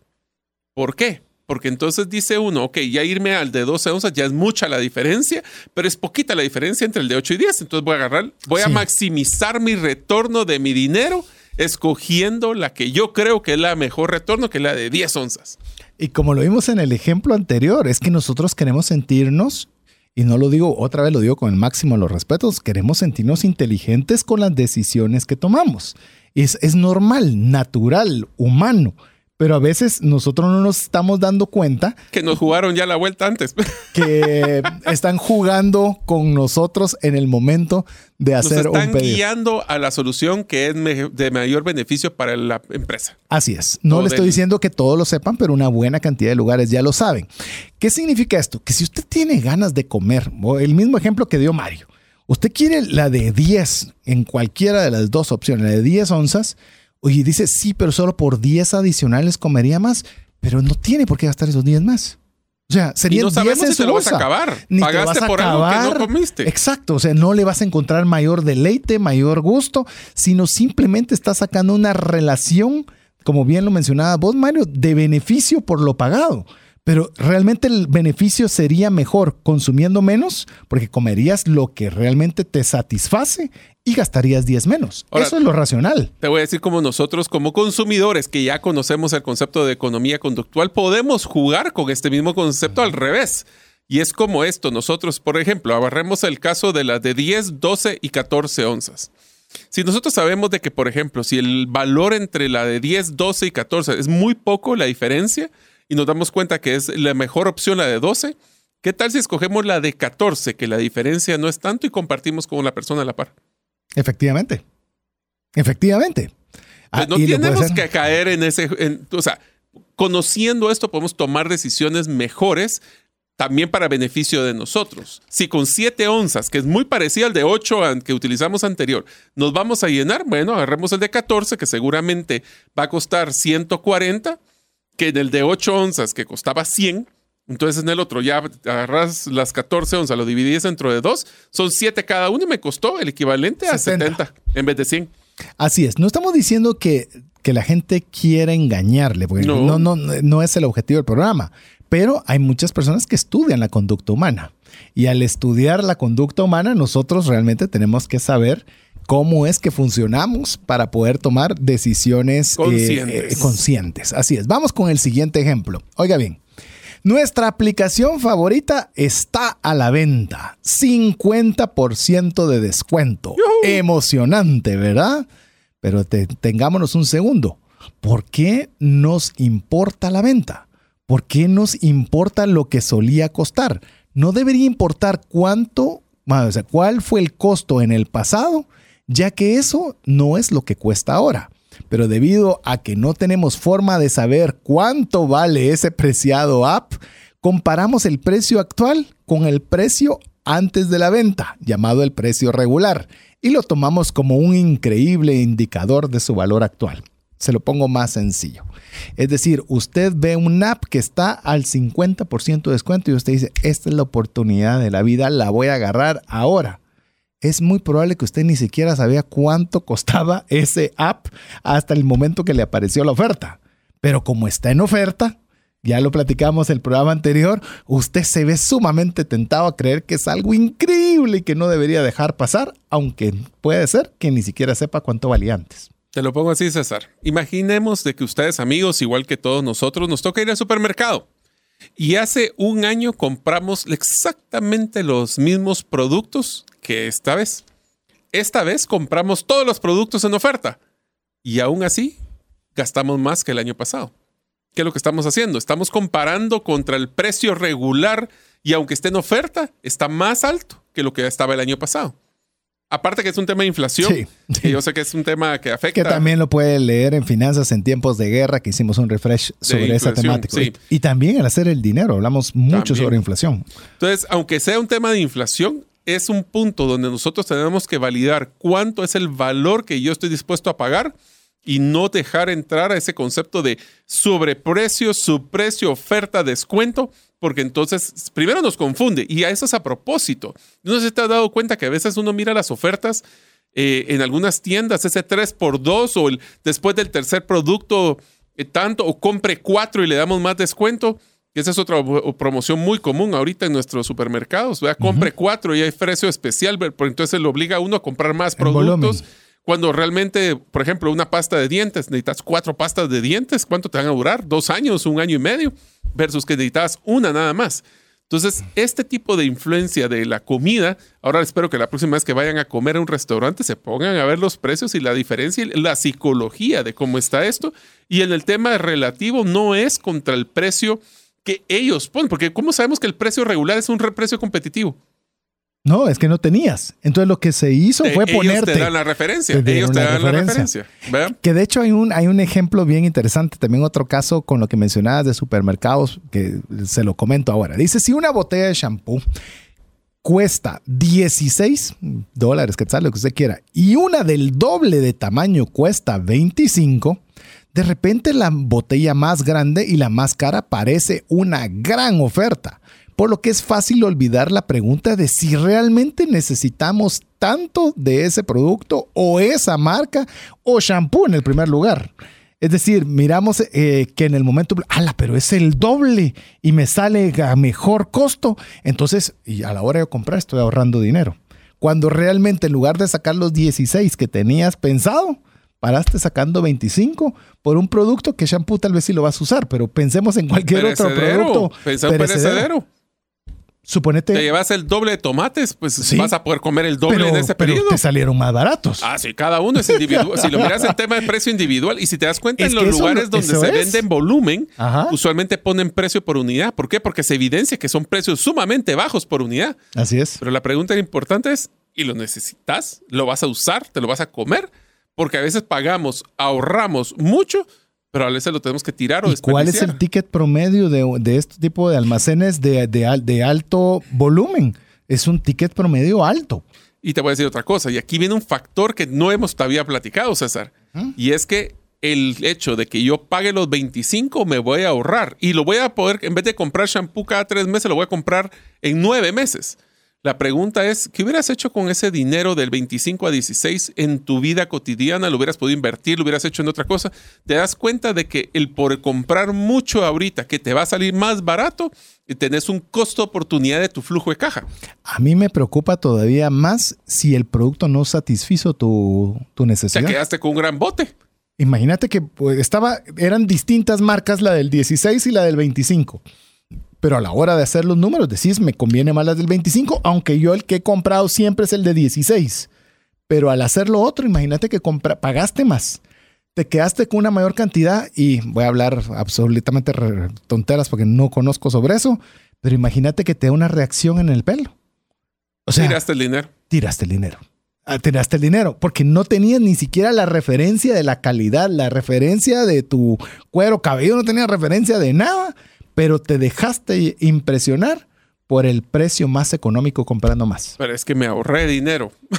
¿Por qué? Porque entonces dice uno, ok, ya irme al de 12 onzas ya es mucha la diferencia, pero es poquita la diferencia entre el de 8 y 10. Entonces voy a agarrar, voy a maximizar mi retorno de mi dinero escogiendo la que yo creo que es la mejor retorno, que es la de 10 onzas. Y como lo vimos en el ejemplo anterior, es que nosotros queremos sentirnos, y no lo digo otra vez, lo digo con el máximo de los respetos, queremos sentirnos inteligentes con las decisiones que tomamos es, normal, natural, humano. Pero a veces nosotros no nos estamos dando cuenta. Que nos jugaron ya la vuelta antes. *laughs* Que están jugando con nosotros en el momento de hacer nos están guiando a la solución que es de mayor beneficio para la empresa. Así es. No le estoy diciendo que todos lo sepan, pero una buena cantidad de lugares ya lo saben. ¿Qué significa esto? Que si usted tiene ganas de comer, el mismo ejemplo que dio Mario, Usted quiere la de 10 en cualquiera de las dos opciones, la de 10 onzas. Oye, dice, sí, pero solo por 10 adicionales comería más, pero no tiene por qué gastar esos 10 más. O sea, sería y no sabemos si te lo vas a acabar. Pagaste por algo que no comiste. Exacto. O sea, no le vas a encontrar mayor deleite, mayor gusto, sino simplemente estás sacando una relación, como bien lo mencionaba vos, Mario, de beneficio por lo pagado. Pero realmente el beneficio sería mejor consumiendo menos porque comerías lo que realmente te satisface y gastarías 10 menos. Eso es lo racional. Te voy a decir como nosotros como consumidores que ya conocemos el concepto de economía conductual, podemos jugar con este mismo concepto al revés. Y es como esto, nosotros, por ejemplo, agarremos el caso de las de 10, 12 y 14 onzas. Si nosotros sabemos de que, por ejemplo, si el valor entre la de 10, 12 y 14 es muy poco la diferencia, y nos damos cuenta que es la mejor opción la de 12, ¿qué tal si escogemos la de 14, que la diferencia no es tanto y compartimos con la persona a la par? Efectivamente. Efectivamente. Pues ah, no tenemos que caer en ese, o sea, conociendo esto podemos tomar decisiones mejores también para beneficio de nosotros. Si con 7 onzas, que es muy parecido al de 8 que utilizamos anterior, nos vamos a llenar, bueno, agarremos el de 14, que seguramente va a costar 140 que en el de 8 onzas que costaba 100, entonces en el otro ya agarras las 14 onzas, lo dividís entre de dos, son 7 cada uno y me costó el equivalente a 70, en vez de 100. Así es, no estamos diciendo que, que la gente quiera engañarle, porque no. No, no, es el objetivo del programa, pero hay muchas personas que estudian la conducta humana. Y al estudiar la conducta humana, nosotros realmente tenemos que saber cómo es que funcionamos para poder tomar decisiones eh, eh, conscientes. Así es. Vamos con el siguiente ejemplo. Oiga bien. Nuestra aplicación favorita está a la venta. 50% de descuento. Emocionante, ¿verdad? Pero tengámonos un segundo. ¿Por qué nos importa la venta? ¿Por qué nos importa lo que solía costar? No debería importar cuánto, o sea, cuál fue el costo en el pasado ya que eso no es lo que cuesta ahora. Pero debido a que no tenemos forma de saber cuánto vale ese preciado app, comparamos el precio actual con el precio antes de la venta, llamado el precio regular, y lo tomamos como un increíble indicador de su valor actual. Se lo pongo más sencillo. Es decir, usted ve un app que está al 50% de descuento y usted dice, esta es la oportunidad de la vida, la voy a agarrar ahora es muy probable que usted ni siquiera sabía cuánto costaba *laughs* ese app hasta el momento que le apareció la oferta. Pero como está en oferta, ya lo platicamos el programa anterior, usted se ve sumamente tentado a creer que es algo increíble y que no debería dejar pasar, aunque puede ser que ni siquiera sepa cuánto valía antes. Te lo pongo así, César. Imaginemos de que ustedes, amigos, igual que todos nosotros, nos toca ir al supermercado. Y hace un año compramos exactamente los mismos productos que esta vez. Esta vez compramos todos los productos en oferta y aún así gastamos más que el año pasado. ¿Qué es lo que estamos haciendo? Estamos comparando contra el precio regular y aunque esté en oferta, está más alto que lo que estaba el año pasado. Aparte que es un tema de inflación, sí, yo sé que es un tema que afecta. Que también lo puede leer en Finanzas en tiempos de guerra, que hicimos un refresh sobre esa temática. Y, también al hacer el dinero, hablamos mucho sobre inflación. Entonces, aunque sea un tema de inflación, es un punto donde nosotros tenemos que validar cuánto es el valor que yo estoy dispuesto a pagar y no dejar entrar a ese concepto de sobreprecio, subprecio, oferta, descuento, porque entonces primero nos confunde y a eso es a propósito. No si te has dado cuenta que a veces uno mira las ofertas eh, en algunas tiendas, ese 3x2 o después del tercer producto eh, tanto, o compre cuatro y le damos más descuento. Esa es otra promoción muy común ahorita en nuestros supermercados. Compre cuatro y hay precio especial, pero entonces le obliga a uno a comprar más productos. Cuando realmente, por ejemplo, una pasta de dientes, necesitas cuatro pastas de dientes, ¿cuánto te van a durar? Dos años, un año y medio, versus que necesitas una nada más. Entonces, este tipo de influencia de la comida, ahora espero que la próxima vez que vayan a comer a un restaurante se pongan a ver los precios y la diferencia, y la psicología de cómo está esto. Y en el tema relativo no es contra el precio que ellos ponen, porque ¿cómo sabemos que el precio regular es un precio competitivo? No, es que no tenías. Entonces lo que se hizo fue ponerte. Ellos te dan la referencia. ellos te dan la referencia. Que de hecho hay un, hay un ejemplo bien interesante, también otro caso con lo que mencionabas de supermercados, que se lo comento ahora. Dice, si una botella de shampoo cuesta 16 dólares, que tal lo que usted quiera, y una del doble de tamaño cuesta 25, de repente la botella más grande y la más cara parece una gran oferta, por lo que es fácil olvidar la pregunta de si realmente necesitamos tanto de ese producto o esa marca o shampoo en el primer lugar. Es decir, miramos eh, que en el momento, ala, pero es el doble y me sale a mejor costo. Entonces, a la hora de comprar estoy ahorrando dinero. Cuando realmente en lugar de sacar los 16 que tenías pensado, paraste sacando 25 por un producto que shampoo tal vez sí lo vas a usar, pero pensemos en cualquier otro producto. Pensé en perecedero. Suponete. Te llevas el doble de tomates, pues vas a poder comer el doble en ese periodo. Pero te salieron más baratos. Ah, sí, cada uno es individual. *laughs* si lo miras el tema de precio individual y si te das cuenta en los lugares donde se vende en volumen, usualmente ponen precio por unidad. ¿Por qué? Porque se evidencia que son precios sumamente bajos por unidad. Así es. Pero la pregunta importante es, ¿y lo necesitas? ¿Lo vas a usar? ¿Te lo vas a comer? Porque a veces pagamos, ahorramos mucho pero a veces lo tenemos que tirar o ¿Y ¿Cuál es el ticket promedio de, este tipo de almacenes de, de, alto volumen? Es un ticket promedio alto. Y te voy a decir otra cosa, y aquí viene un factor que no hemos todavía platicado, César, ¿Mm? y es que el hecho de que yo pague los 25 me voy a ahorrar y lo voy a poder, en vez de comprar shampoo cada tres meses, lo voy a comprar en nueve meses. La pregunta es, ¿qué hubieras hecho con ese dinero del 25 a 16 en tu vida cotidiana? ¿Lo hubieras podido invertir? ¿Lo hubieras hecho en otra cosa? ¿Te das cuenta de que el por comprar mucho ahorita, que te va a salir más barato, y tenés un costo oportunidad de tu flujo de caja? A mí me preocupa todavía más si el producto no satisfizo tu, tu necesidad. Te quedaste con un gran bote. Imagínate que pues, estaba, eran distintas marcas, la del 16 y la del 25 pero a la hora de hacer los números decís, me conviene más las del 25, aunque yo el que he comprado siempre es el de 16. Pero al hacer lo otro, imagínate que pagaste más, te quedaste con una mayor cantidad y voy a hablar absolutamente tonteras porque no conozco sobre eso, pero imagínate que te da una reacción en el pelo. O sea, tiraste el dinero. Tiraste el dinero. Ah, tiraste el dinero porque no tenías ni siquiera la referencia de la calidad, la referencia de tu cuero cabello, no tenía referencia de nada pero te dejaste impresionar por el precio más económico comprando más. Pero es que me ahorré dinero. *laughs*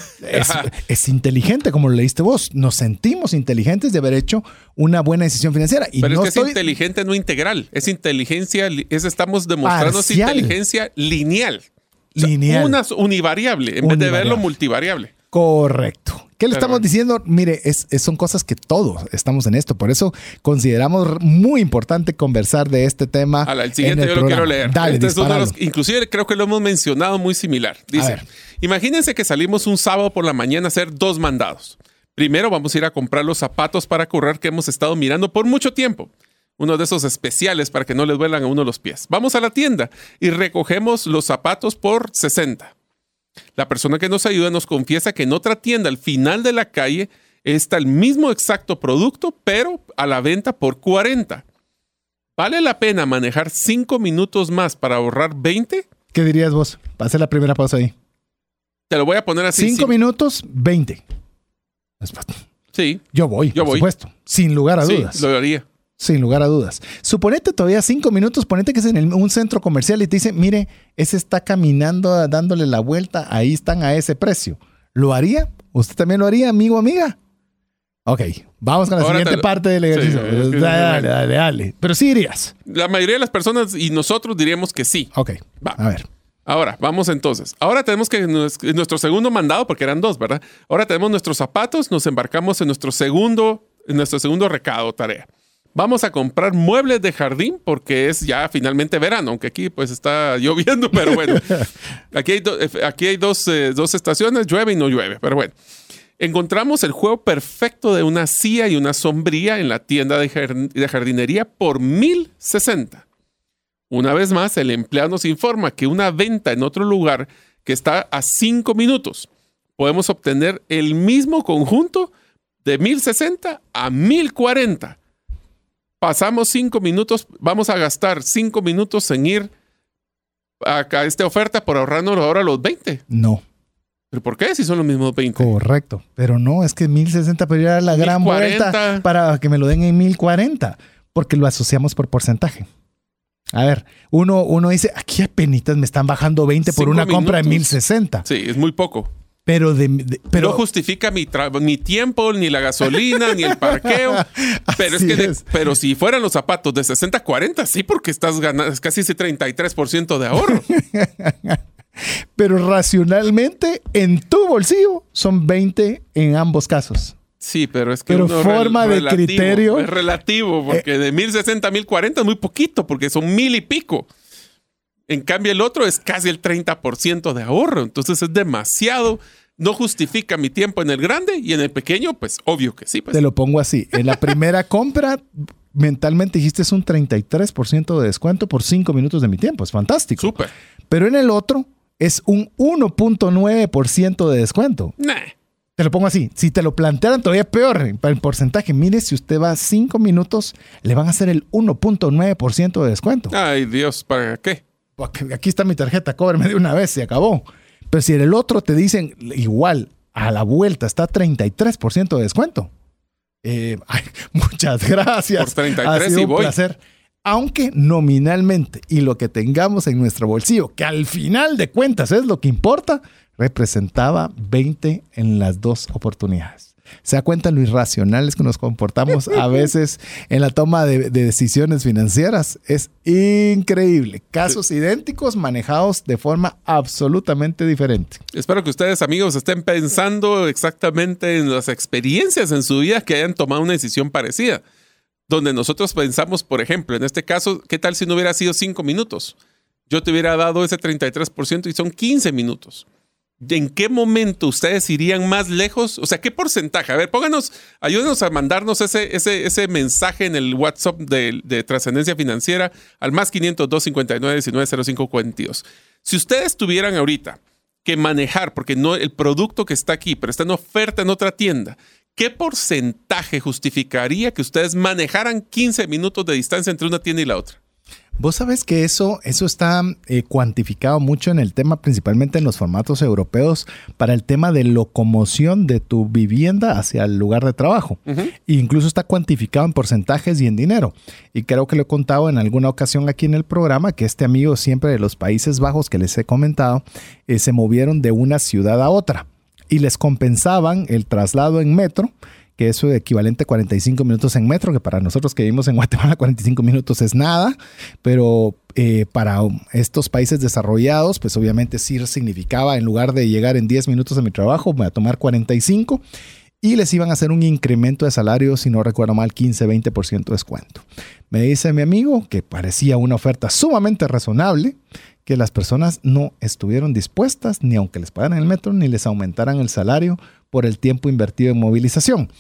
Es, inteligente, como lo leíste vos. Nos sentimos inteligentes de haber hecho una buena decisión financiera. Y Pero es que es inteligente no integral. Es inteligencia, es, estamos demostrando inteligencia lineal. lineal. Una univariable en vez de verlo multivariable. Correcto. ¿Qué le estamos diciendo? Mire, es, son cosas que todos estamos en esto. Por eso consideramos muy importante conversar de este tema. el siguiente yo lo quiero leer. Dale, este inclusive creo que lo hemos mencionado muy similar. Dice, imagínense que salimos un sábado por la mañana a hacer dos mandados. Primero vamos a ir a comprar los zapatos para correr que hemos estado mirando por mucho tiempo uno de esos especiales para que no les duelan a uno los pies. Vamos a la tienda y recogemos los zapatos por 60. La persona que nos ayuda nos confiesa que en otra tienda al final de la calle está el mismo exacto producto, pero a la venta por 40. ¿Vale la pena manejar 5 minutos más para ahorrar 20? ¿Qué dirías vos? Pase la primera pausa ahí. Te lo voy a poner así. 5 minutos, 20. Sí. Yo voy, yo por supuesto. Sin lugar a dudas. Sí, lo haría. Sin lugar a dudas. Suponete todavía cinco minutos, ponete que es en un centro comercial y te dice, mire, ese está caminando, dándole la vuelta, ahí están a ese precio. ¿Lo haría? ¿Usted también lo haría, amigo o amiga? Ok, vamos con la siguiente parte del ejercicio. dale, dale, dale, Pero sí irías. La mayoría de las personas y nosotros diríamos que sí. Ok, va. A ver. Ahora, vamos entonces. Ahora tenemos que nuestro segundo mandado, porque eran dos, ¿verdad? Ahora tenemos nuestros zapatos, nos embarcamos en nuestro segundo, en nuestro segundo recado, tarea. Vamos a comprar muebles de jardín porque es ya finalmente verano, aunque aquí pues está *laughs* lloviendo, pero bueno. Aquí hay, aquí hay dos, eh, dos estaciones, llueve y no llueve, pero bueno. Encontramos el juego perfecto de una silla y una sombría en la tienda de, jardinería por 1060. Una vez más, el empleado nos informa que una venta en otro lugar que está a 5 minutos, podemos obtener el mismo conjunto de 1060 a 1040 pasamos cinco minutos, vamos a gastar cinco minutos en ir a, esta oferta por ahorrarnos ahora los 20. No. ¿Pero por qué si son los mismos 20? Correcto. Pero no, es que 1060 pero la gran vuelta para que me lo den en 1040, porque lo asociamos por porcentaje. A ver, uno, uno dice, aquí a penitas me están bajando 20 por una compra de 1060. Sí, es muy poco. Pero, de, pero no justifica mi, mi tiempo, ni la gasolina, ni el parqueo. *laughs* Pero es que, pero si fueran los zapatos de 60 40, sí, porque estás ganando casi ese 33% de ahorro. *laughs* pero racionalmente, en tu bolsillo, son 20 en ambos casos. Sí, pero es que pero forma de criterio es relativo porque eh, de 1060 a 1040 es muy poquito porque son mil y pico. En cambio el otro es casi el 30% de ahorro, entonces es demasiado. No justifica mi tiempo en el grande y en el pequeño, pues obvio que sí. Pues. Te lo pongo así. En la primera *laughs* compra, mentalmente dijiste es un 33% de descuento por 5 minutos de mi tiempo. Es fantástico. Súper. Pero en el otro es un 1.9% de descuento. Nah. Te lo pongo así. Si te lo plantearan todavía peor en porcentaje, mire, si usted va cinco minutos, le van a hacer el 1.9% de descuento. Ay, Dios, ¿para qué? Aquí está mi tarjeta, cóbreme de una vez, se acabó. Pero si en el otro te dicen igual, a la vuelta está 33% de descuento. Eh, *laughs* muchas gracias. Por 33 y voy. placer. Aunque nominalmente y lo que tengamos en nuestro bolsillo, que al final de cuentas es lo que importa, representaba 20 en las dos oportunidades. ¿Se da cuenta lo irracionales que nos comportamos a *laughs* veces en la toma de, decisiones financieras? Es increíble. Casos idénticos manejados de forma absolutamente diferente. Espero que ustedes, amigos, estén pensando exactamente en las experiencias en su vida que hayan tomado una decisión parecida. Donde nosotros pensamos, por ejemplo, en este caso, ¿qué tal si no hubiera sido cinco minutos? Yo te hubiera dado ese 33% y son 15 minutos. ¿En qué momento ustedes irían más lejos? O sea, ¿qué porcentaje? A ver, pónganos, ayúdenos a mandarnos ese, ese, ese mensaje en el WhatsApp de, trascendencia financiera al más 502 59 19 05 42. Si ustedes tuvieran ahorita que manejar, porque no el producto que está aquí, pero está en oferta en otra tienda, ¿qué porcentaje justificaría que ustedes manejaran 15 minutos de distancia entre una tienda y la otra? Vos sabes que eso, eso está eh, cuantificado mucho en el tema, principalmente en los formatos europeos, para el tema de locomoción de tu vivienda hacia el lugar de trabajo. E incluso está cuantificado en porcentajes y en dinero. Y creo que lo he contado en alguna ocasión aquí en el programa, que este amigo siempre de los Países Bajos que les he comentado, eh, se movieron de una ciudad a otra y les compensaban el traslado en metro que es equivalente a 45 minutos en metro, que para nosotros que vivimos en Guatemala 45 minutos es nada, pero eh, para estos países desarrollados, pues obviamente sí significaba, en lugar de llegar en 10 minutos a mi trabajo, voy a tomar 45 y les iban a hacer un incremento de salario, si no recuerdo mal, 15-20% de descuento. Me dice mi amigo que parecía una oferta sumamente razonable, que las personas no estuvieron dispuestas, ni aunque les pagaran el metro, ni les aumentaran el salario por el tiempo invertido en movilización.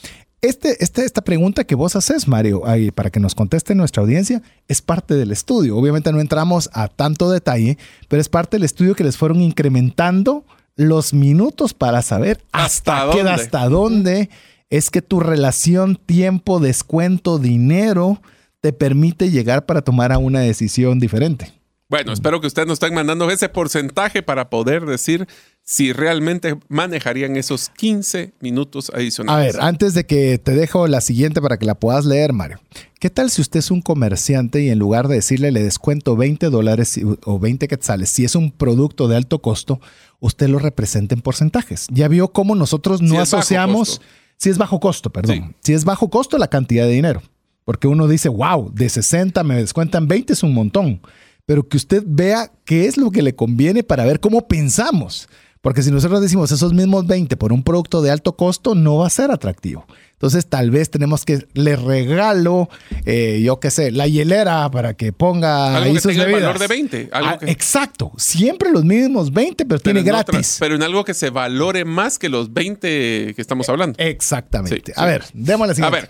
Este, este, esta pregunta que vos haces, Mario, ahí, para que nos conteste nuestra audiencia, es parte del estudio. Obviamente no entramos a tanto detalle, pero es parte del estudio que les fueron incrementando los minutos para saber hasta, ¿Hasta qué, hasta dónde es que tu relación tiempo, descuento, dinero te permite llegar para tomar a una decisión diferente. Bueno, espero que ustedes nos estén mandando ese porcentaje para poder decir si realmente manejarían esos 15 minutos adicionales. A ver, antes de que te dejo la siguiente para que la puedas leer, Mario. ¿Qué tal si usted es un comerciante y en lugar de decirle le descuento 20 dólares o 20 quetzales, si es un producto de alto costo, usted lo representa en porcentajes? Ya vio cómo nosotros no asociamos, si es bajo costo, perdón, si es bajo costo la cantidad de dinero. Porque uno dice, wow, de 60 me descuentan 20 es un montón pero que usted vea qué es lo que le conviene para ver cómo pensamos. Porque si nosotros decimos esos mismos 20 por un producto de alto costo, no va a ser atractivo. Entonces, tal vez tenemos que le regalo, eh, yo qué sé, la hielera para que ponga algo que tenga el valor de 20. Ah, exacto. Siempre los mismos 20, pero, tiene gratis. pero en algo que se valore más que los 20 que estamos hablando. Exactamente. a ver, démosle siguiente.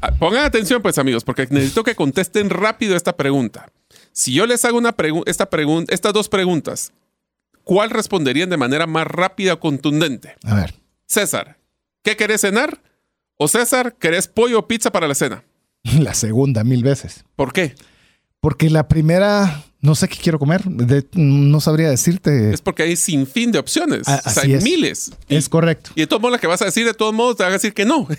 A ver, pongan atención, pues, amigos, porque necesito que contesten rápido esta pregunta. Si yo les hago una esta estas dos preguntas, ¿cuál responderían de manera más rápida o contundente? A ver. César, ¿qué querés cenar? O César, ¿querés pollo o pizza para la cena? *laughs* La segunda, mil veces. ¿Por qué? Porque la primera no sé qué quiero comer. no sabría decirte. Es porque hay sin fin de opciones. o sea, hay miles. es correcto. Y de todos modos, la que vas a decir, de todos modos, te van a decir que no. *laughs*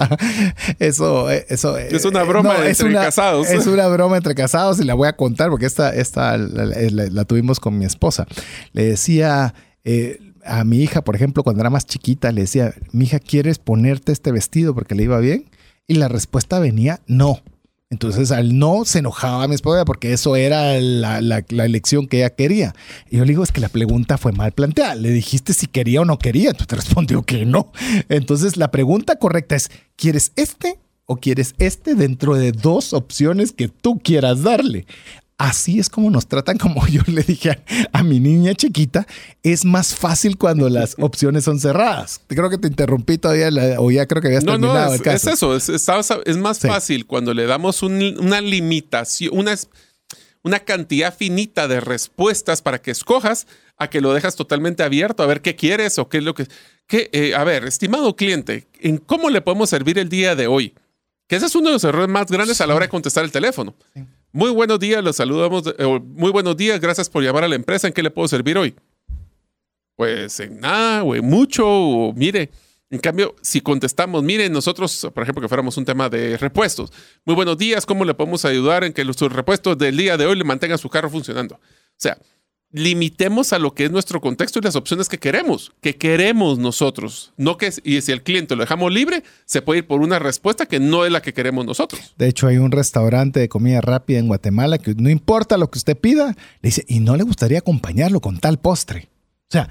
*laughs* eso, eh, eso. Eh, es una broma entre casados. Es una *laughs* broma entre casados y la voy a contar porque esta, esta la, tuvimos con mi esposa. Le decía. Eh, a mi hija, por ejemplo, cuando era más chiquita, le decía, mi hija, ¿quieres ponerte este vestido porque le iba bien? Y la respuesta venía, no. Entonces al no se enojaba mi esposa porque eso era la, la, elección que ella quería. Y yo le digo, es que la pregunta fue mal planteada. Le dijiste si quería o no quería. Tú te respondió que no. Entonces la pregunta correcta es, ¿quieres este o quieres este dentro de dos opciones que tú quieras darle? Así es como nos tratan, como *laughs* yo le dije a, mi niña chiquita, es más fácil cuando las *laughs* opciones son cerradas. Creo que te interrumpí todavía, o ya creo que habías terminado no, es, el caso. Es eso, es, más fácil cuando le damos una limitación, una, una cantidad finita de respuestas para que escojas, a que lo dejas totalmente abierto a ver qué quieres o qué es lo que... Eh, a ver, estimado cliente, ¿en cómo le podemos servir el día de hoy? Que ese es uno de los errores más grandes a la hora de contestar el teléfono. Muy buenos días, los saludamos. Eh, muy buenos días, gracias por llamar a la empresa. ¿En qué le puedo servir hoy? Pues en nada, o en mucho, o mire. En cambio, si contestamos, mire, nosotros, por ejemplo, que fuéramos un tema de repuestos. Muy buenos días, ¿cómo le podemos ayudar en que los repuestos del día de hoy le mantengan su carro funcionando? O sea, limitemos a lo que es nuestro contexto y las opciones que queremos, que queremos nosotros. No que, y si el cliente lo dejamos libre, se puede ir por una respuesta que no es la que queremos nosotros. De hecho, hay un restaurante de comida rápida en Guatemala que no importa lo que usted pida, le dice, y no le gustaría acompañarlo con tal postre. O sea,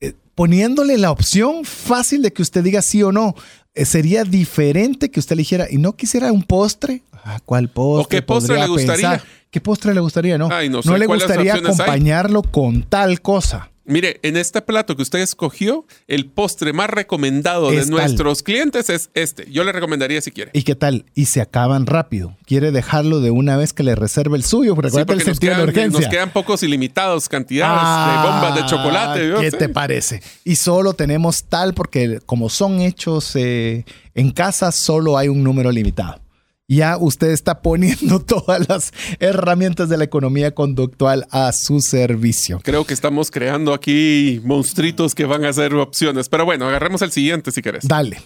eh, poniéndole la opción fácil de que usted diga sí o no, eh, sería diferente que usted le dijera, y no quisiera un postre. Ah, ¿Cuál postre? ¿O qué postre le gustaría? ¿Qué postre le gustaría? No, no, le gustaría acompañarlo con tal cosa. Mire, en este plato que usted escogió, el postre más recomendado de nuestros clientes es este. Yo le recomendaría si quiere. ¿Y qué tal? Y se acaban rápido. ¿Quiere dejarlo de una vez que le reserve el suyo? Recuerda el sentido de urgencia. Nos quedan pocos ilimitados cantidades de bombas de chocolate. ¿Qué te parece? Y solo tenemos tal porque como son hechos eh, en casa, solo hay un número limitado ya usted está poniendo *laughs* todas las herramientas de la economía conductual a su servicio. Creo que estamos creando aquí monstruitos que van a ser opciones. Pero bueno, agarremos el siguiente si querés. Dale.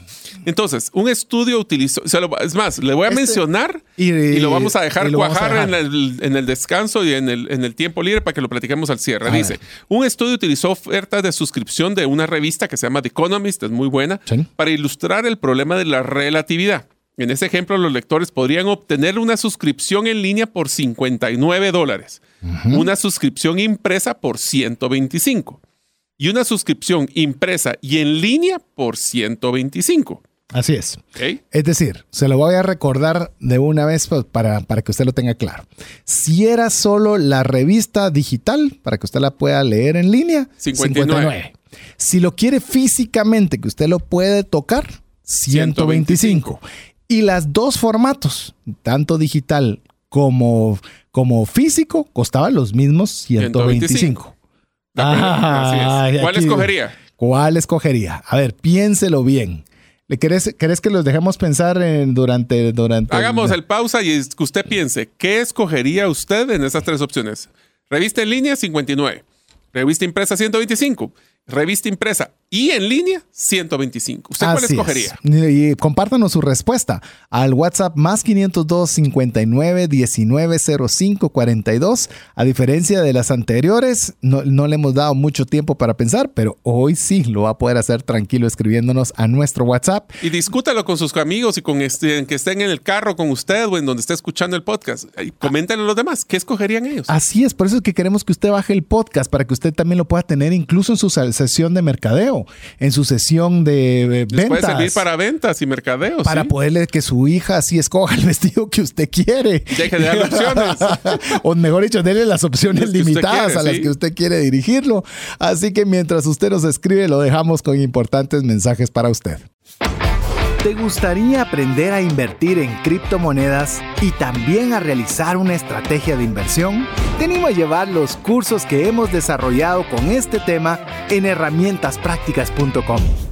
Entonces, un estudio utilizó, es más, le voy a este, mencionar y, lo vamos a dejar cuajar En, el, descanso y en el, en el tiempo libre para que lo platiquemos al cierre. Dice, un estudio utilizó ofertas de suscripción de una revista que se llama The Economist, es muy buena, para ilustrar el problema de la relatividad. En ese ejemplo, los lectores podrían obtener una suscripción en línea por 59 dólares, una suscripción impresa por 125 y una suscripción impresa y en línea por 125. Así es. Es decir, se lo voy a recordar de una vez pues, para, para, que usted lo tenga claro. Si era solo la revista digital, para que usted la pueda leer en línea, 59. Si lo quiere físicamente, que usted lo puede tocar, 125. Y las dos formatos, tanto digital como, como físico, costaban los mismos 125. ¿Cuál escogería? ¿Cuál escogería? A ver, piénselo bien. ¿Le querés, que los dejemos pensar en, durante, durante... Hagamos el pausa y que usted piense, ¿qué escogería usted en esas tres opciones? Revista en línea, 59. Revista impresa, 125 revista impresa y en línea, 125. ¿Usted cuál escogería? Y compártanos su respuesta al WhatsApp más 502 59 19 05 42. A diferencia de las anteriores, no, le hemos dado mucho tiempo para pensar, pero hoy sí lo va a poder hacer tranquilo escribiéndonos a nuestro WhatsApp. Y discútalo con sus amigos y con este, que estén en el carro con usted o en donde esté escuchando el podcast. Coméntenlo a los demás. ¿Qué escogerían ellos? Así es, por eso es que queremos que usted baje el podcast para que usted también lo pueda tener incluso en sus sesión de mercadeo, en su sesión de ventas. puede servir para ventas y mercadeos. Para poderle que su hija así escoja el *laughs* vestido que usted quiere. Deje de dar opciones. *laughs* o mejor dicho, déle las opciones limitadas a las que usted quiere dirigirlo. Así que mientras usted nos escribe, lo dejamos con importantes mensajes para usted. ¿Te gustaría aprender a invertir en criptomonedas y también a realizar una estrategia de inversión? Te animo a llevar los cursos que hemos desarrollado con este tema en herramientasprácticas.com.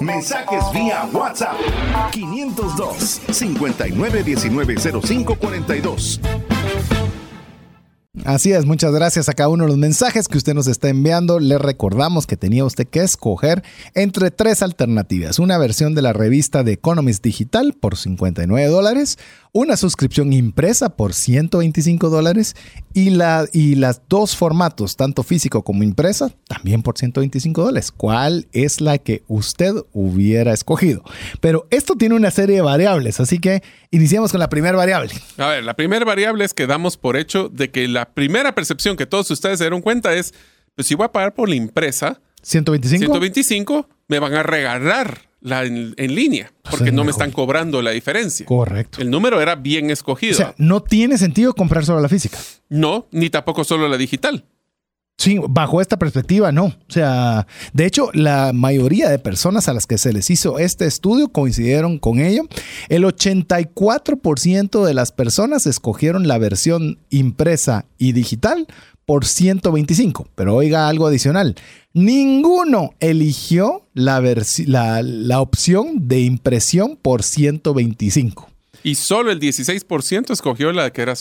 Mensajes vía WhatsApp 502 5919 0542. Así es, muchas gracias a cada uno de los mensajes que usted nos está enviando. Le recordamos que tenía usted que escoger entre tres alternativas. Una versión de la revista de Economist Digital por 59 dólares, una suscripción impresa por 125 dólares y, la, y las dos formatos, tanto físico como impresa, también por 125 dólares. ¿Cuál es la que usted hubiera escogido? Pero esto tiene una serie de variables, así que iniciamos con la primera variable. A ver, la primera variable es que damos por hecho de que la primera percepción que todos ustedes se dieron cuenta es, pues si voy a pagar por la impresa, 125. 125, me van a regalar la en, línea, porque no me están cobrando la diferencia. Correcto. El número era bien escogido. O sea, no tiene sentido comprar solo la física. No, ni tampoco solo la digital. Sí, bajo esta perspectiva, no. O sea, de hecho, la mayoría de personas a las que se les hizo este estudio coincidieron con ello. El 84% de las personas escogieron la versión impresa y digital por 125. Pero oiga algo adicional. Ninguno eligió la, la, opción de impresión por 125. Y solo el 16% escogió la que era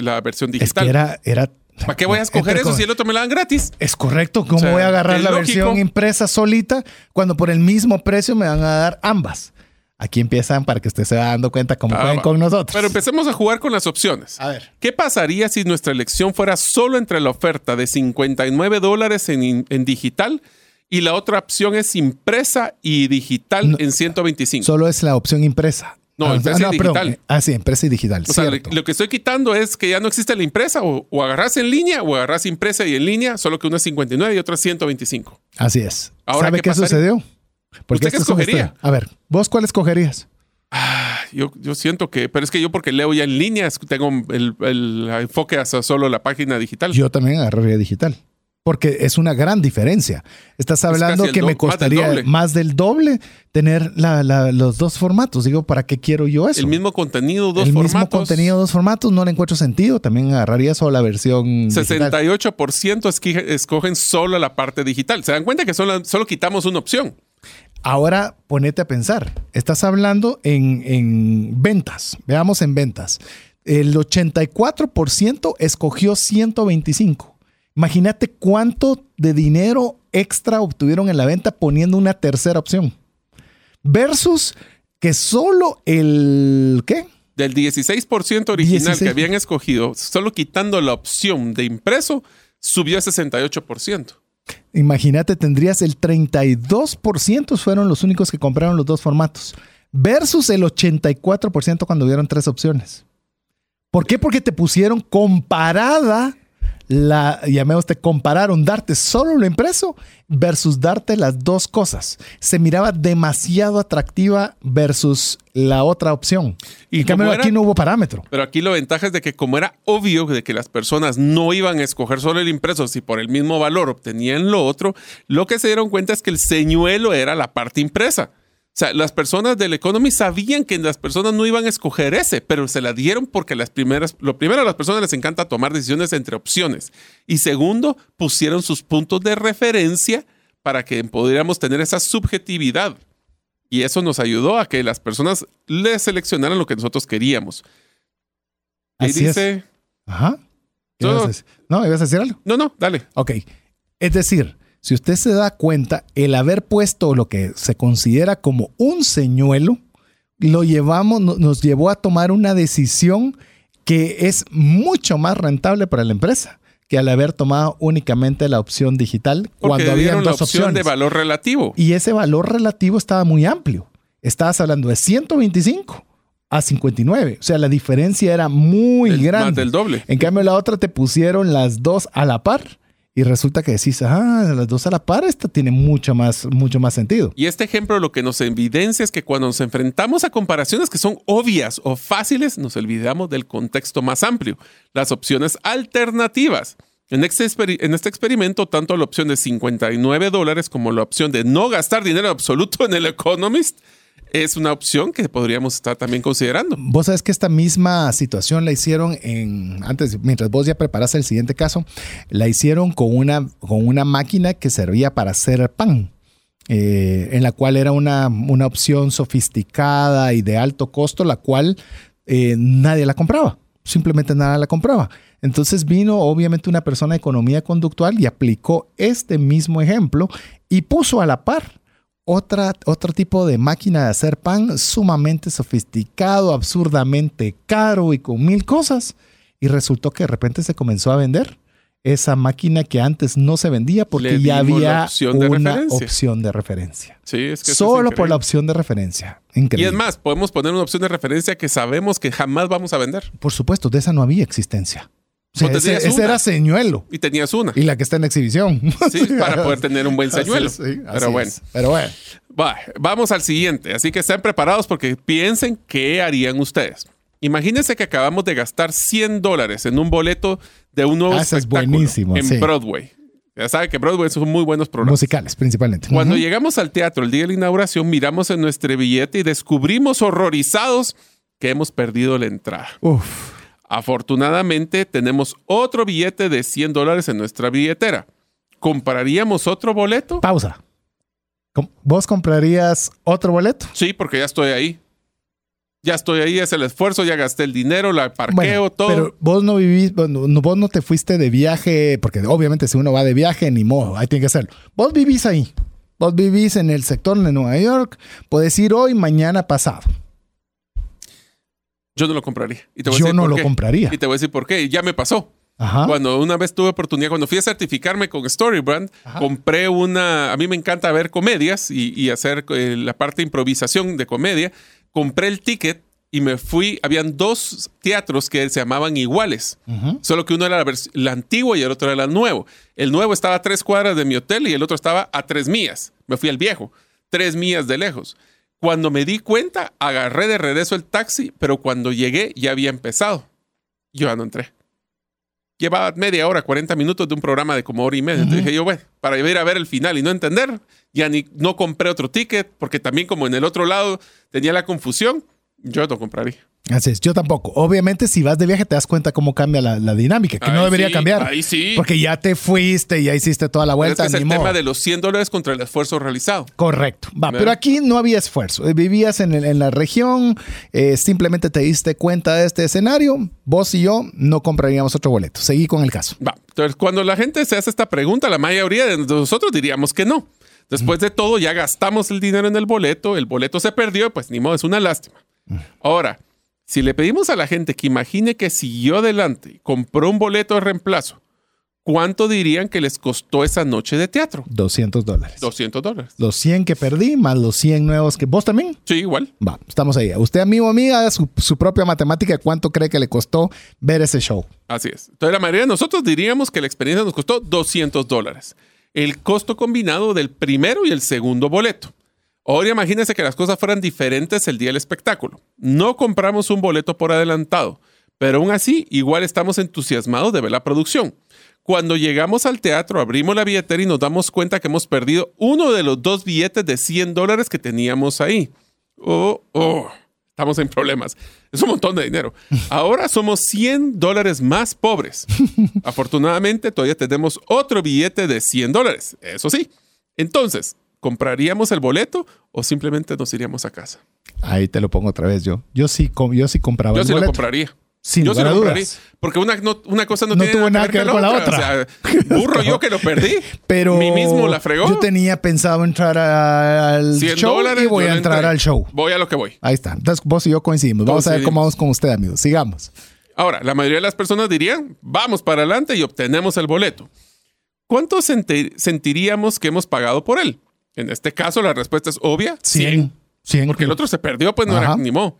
la versión digital. era, era ¿Para qué voy a escoger eso si el otro me la dan gratis? Es correcto. ¿Cómo voy a agarrar la versión impresa solita cuando por el mismo precio me van a dar ambas? Aquí empiezan para que usted se vaya dando cuenta cómo pueden con nosotros. Pero empecemos a jugar con las opciones. A ver. ¿Qué pasaría si nuestra elección fuera solo entre la oferta de 59 dólares en, digital y la otra opción es impresa y digital en 125? Solo es la opción impresa. No, ah, y digital. ah, sí, impresa y digital. O sea, lo que estoy quitando es que ya no existe la impresa, o, agarras en línea, o agarras impresa y en línea, solo que una es 59 y otra es 125. Así es. ¿Sabe qué, sucedió? Porque ¿Usted qué escogería? A ver, ¿vos cuál escogerías? Ah, yo, yo siento que, pero es que yo porque leo ya en línea, tengo el, el enfoque hacia solo la página digital. Yo también agarraría digital porque es una gran diferencia. Estás hablando que me costaría más del doble, tener los dos formatos. Digo, ¿para qué quiero yo eso? El mismo contenido, dos formatos. El mismo contenido, dos formatos, no le encuentro sentido. También agarraría solo la versión. 68% escogen solo la parte digital. Se dan cuenta que solo, solo quitamos una opción. Ahora ponete a pensar. Estás hablando en, en ventas. Veamos en ventas. El 84% escogió 125 Imagínate cuánto de dinero extra obtuvieron en la venta poniendo una tercera opción. Versus que solo el... ¿Qué? Del 16% original que habían escogido, solo quitando la opción de impreso, subió a 68%. Imagínate, tendrías el 32% fueron los únicos que compraron los dos formatos, versus el 84% cuando hubieron tres opciones. ¿Por qué? Porque te pusieron comparada la, llamé usted, compararon darte solo lo impreso versus darte las dos cosas. Se miraba demasiado atractiva versus la otra opción. Y en cambio aquí no hubo parámetro. Pero aquí la ventaja es de que como era obvio de que las personas no iban a escoger solo el impreso si por el mismo valor obtenían lo otro, lo que se dieron cuenta es que el señuelo era la parte impresa. O sea, las personas del Economy sabían que las personas no iban a escoger ese, pero se la dieron porque las primeras, lo primero a las personas les encanta tomar decisiones entre opciones. Y segundo, pusieron sus puntos de referencia para que pudiéramos tener esa subjetividad. Y eso nos ayudó a que las personas le seleccionaran lo que nosotros queríamos. Y dice. Ajá. no, ¿ibas a decir algo? No, no, dale. Ok. Es decir, si usted se da cuenta, el haber puesto lo que se considera como un señuelo, lo llevamos, nos llevó a tomar una decisión que es mucho más rentable para la empresa que al haber tomado únicamente la opción digital cuando había dos opción opciones. de valor relativo. Y ese valor relativo estaba muy amplio. Estabas hablando de 125 a 59. O sea, la diferencia era muy grande. Más del doble. En cambio, la otra te pusieron las dos a la par y resulta que decís, ah, las dos a la par, esta tiene mucho más, mucho más sentido. Y este ejemplo lo que nos evidencia es que cuando nos enfrentamos a comparaciones que son obvias o fáciles, nos olvidamos del contexto más amplio, las opciones alternativas. En este, en este experimento, tanto la opción de 59 dólares como la opción de no gastar dinero absoluto en el Economist es una opción que podríamos estar también considerando. Vos sabes que esta misma situación la hicieron en, antes, mientras vos ya preparas el siguiente caso, la hicieron con una, con una máquina que servía para hacer pan. eh, en la cual era una, una, opción sofisticada y de alto costo, la cual eh, nadie la compraba, simplemente nadie la compraba. Entonces vino obviamente una persona de economía conductual y aplicó este mismo ejemplo y puso a la par otra, otro tipo de máquina de hacer pan sumamente sofisticado, absurdamente caro y con mil cosas. Y resultó que de repente se comenzó a vender esa máquina que antes no se vendía porque ya había una opción de referencia. Sí, es que Solo por la opción de referencia. Increíble. Y es más, podemos poner una opción de referencia que sabemos que jamás vamos a vender. Por supuesto, de esa no había existencia. Ese, era señuelo. Y tenías una. Y la que está en exhibición. *laughs* Sí, para poder tener un buen señuelo. Pero bueno. Pero bueno. vamos al siguiente. Así que estén preparados porque piensen qué harían ustedes. Imagínense que acabamos de gastar 100 dólares en un boleto de un nuevo ah, espectáculo en Broadway. Ya sabe que Broadway son muy buenos programas. Musicales, principalmente. Cuando llegamos al teatro el día de la inauguración, miramos en nuestro billete y descubrimos horrorizados que hemos perdido la entrada. Uf. Afortunadamente, tenemos otro billete de 100 dólares en nuestra billetera. ¿Compraríamos otro boleto? Pausa. ¿Vos comprarías otro boleto? Sí, porque ya estoy ahí ya estoy ahí, es el esfuerzo, ya gasté el dinero, la parqueo, todo. Pero vos no vivís, vos no te fuiste de viaje, porque obviamente si uno va de viaje, ni modo, ahí tiene que hacerlo. Vos vivís ahí. Vos vivís en el sector de Nueva York, puedes ir hoy, mañana, pasado. Yo no lo compraría. Y te voy Yo no lo compraría. Y te voy a decir por qué. Ya me pasó. Cuando una vez tuve oportunidad, cuando fui a certificarme con Storybrand, compré una. A mí me encanta ver comedias y, hacer eh, la parte de improvisación de comedia compré el ticket y me fui. Habían dos teatros que se llamaban iguales, solo que uno era la, antigua y el otro era el nuevo. El nuevo estaba a tres cuadras de mi hotel y el otro estaba a tres millas. Me fui al viejo, tres millas de lejos. Cuando me di cuenta, agarré de regreso el taxi, pero cuando llegué ya había empezado. Yo ya no entré. Llevaba media hora, 40 minutos de un programa de como hora y media. Entonces dije yo, bueno, para ir a ver el final y no entender, ya ni no compré otro ticket, porque también como en el otro lado tenía la confusión, yo no compraría. Así es, yo tampoco. Obviamente, si vas de viaje, te das cuenta cómo cambia la, dinámica, que no debería cambiar. Ahí sí. Porque ya te fuiste, ya hiciste toda la vuelta. es, el tema de los 100 dólares contra el esfuerzo realizado. Correcto. Va, pero aquí no había esfuerzo. Vivías en, la región, eh, simplemente te diste cuenta de este escenario. Vos y yo no compraríamos otro boleto. Seguí con el caso. Va. Entonces, cuando la gente se hace esta pregunta, la mayoría de nosotros diríamos que no. Después de todo, ya gastamos el dinero en el boleto, el boleto se perdió, pues ni modo, es una lástima. Ahora, si le pedimos a la gente que imagine que siguió adelante y compró un boleto de reemplazo, ¿cuánto dirían que les costó esa noche de teatro? 200 dólares. 200 dólares. Los 100 que perdí más los 100 nuevos que... ¿Vos también? Sí, igual. Va, estamos ahí. Usted, amigo, amiga, su, su propia matemática cuánto cree que le costó ver ese show. Así es. Entonces, la mayoría de nosotros diríamos que la experiencia nos costó 200 dólares el costo combinado del primero y el segundo boleto. Ahora imagínense que las cosas fueran diferentes el día del espectáculo. No compramos un boleto por adelantado, pero aún así igual estamos entusiasmados de ver la producción. Cuando llegamos al teatro, abrimos la billetera y nos damos cuenta que hemos perdido uno de los dos billetes de 100 dólares que teníamos ahí. Oh, oh estamos en problemas. Es un montón de dinero. *laughs* Ahora somos 100 dólares más pobres. *laughs* Afortunadamente, todavía tenemos otro billete de 100 dólares. Eso sí. Entonces, ¿compraríamos el boleto o simplemente nos iríamos a casa? Ahí te lo pongo otra vez yo. Yo sí, yo sí compraba yo el sí boleto. lo compraría. Sin yo lugar dudas. Porque una, una cosa no, no tiene tuvo nada que ver con la otra. O sea, *laughs* burro yo que lo perdí. Pero mí mismo la fregó. Yo tenía pensado entrar al show y voy a entrar al show. Voy a lo que voy. Ahí está. Entonces vos y yo coincidimos. Vamos a ver cómo vamos con usted, amigos. Sigamos. Ahora, la mayoría de las personas dirían, vamos para adelante y obtenemos el boleto. ¿Cuánto sentiríamos que hemos pagado por él? En este caso, la respuesta es obvia. 100. 100. Porque el otro se perdió, pues no era ni modo.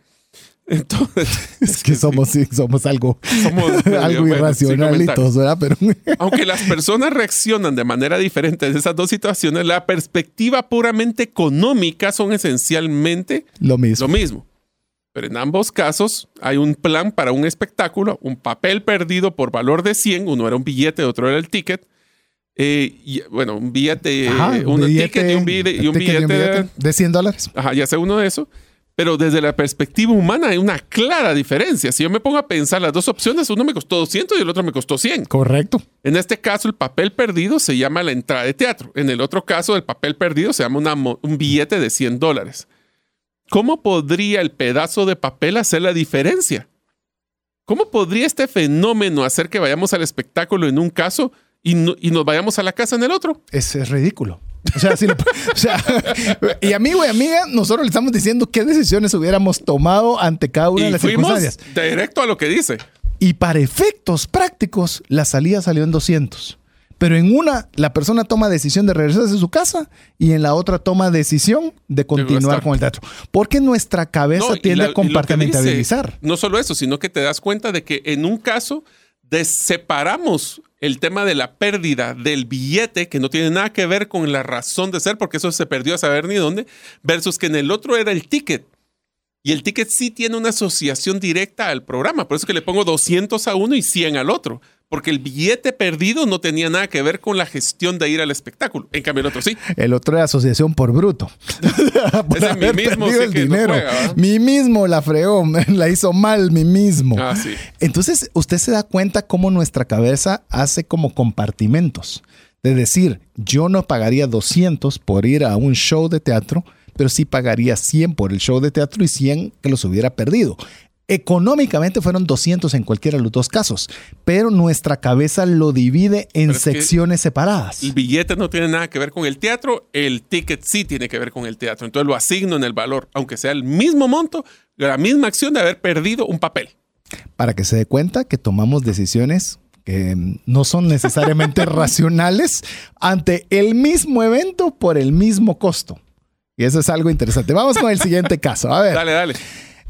Entonces, *laughs* es que somos, somos algo, *laughs* algo irracionalitos, ¿verdad? Pero... *laughs* Aunque las personas reaccionan de manera diferente en esas dos situaciones, la perspectiva puramente económica son esencialmente lo mismo. Lo mismo. Pero en ambos casos hay un plan para un espectáculo, un papel perdido por valor de 100, uno era un billete, otro era el ticket. Eh, y, bueno, un billete, un, ticket y un, billete, de 100 dólares. Ajá, ya sé uno de eso Pero desde la perspectiva humana hay una clara diferencia. Si yo me pongo a pensar las dos opciones, uno me costó 200 y el otro me costó 100. Correcto. En este caso, el papel perdido se llama la entrada de teatro. En el otro caso, el papel perdido se llama un billete de 100 dólares. ¿Cómo podría el pedazo de papel hacer la diferencia? ¿Cómo podría este fenómeno hacer que vayamos al espectáculo en un caso y, nos vayamos a la casa en el otro? Es, es ridículo. O sea, *laughs* o sea, *laughs* y amigo y amiga, nosotros le estamos diciendo qué decisiones hubiéramos tomado ante cada una de las fuimos Directo a lo que dice. Y para efectos prácticos, la salida salió en 200. Pero en una, la persona toma decisión de regresarse a su casa y en la otra toma decisión de continuar con el teatro. Porque nuestra cabeza tiende a compartimentalizar. no solo eso, sino que te das cuenta de que en un caso separamos el tema de la pérdida del billete, que no tiene nada que ver con la razón de ser, porque eso se perdió a saber ni dónde, versus que en el otro era el ticket. Y el ticket sí tiene una asociación directa al programa. Por eso que le pongo 200 a uno y 100 al otro porque el billete perdido no tenía nada que ver con la gestión de ir al espectáculo. En cambio, el otro sí. El otro era asociación por bruto. *laughs* *laughs* Ese mi mismo el dinero. mi mismo la fregó, *laughs* la hizo mal mi mismo. Ah, sí. Entonces, usted se da cuenta cómo nuestra cabeza hace como compartimentos. De decir, yo no pagaría 200 por ir a un show de teatro, pero sí pagaría 100 por el show de teatro y 100 que los hubiera perdido. Económicamente fueron 200 en cualquiera de los dos casos, pero nuestra cabeza lo divide en secciones separadas. El billete no tiene nada que ver con el teatro, el ticket sí tiene que ver con el teatro. Entonces lo asigno en el valor, aunque sea el mismo monto, la misma acción de haber perdido un papel. Para que se dé cuenta que tomamos decisiones que no son necesariamente *laughs* racionales ante el mismo evento por el mismo costo. Y eso es algo interesante. Vamos con el siguiente caso. A ver. Dale, dale.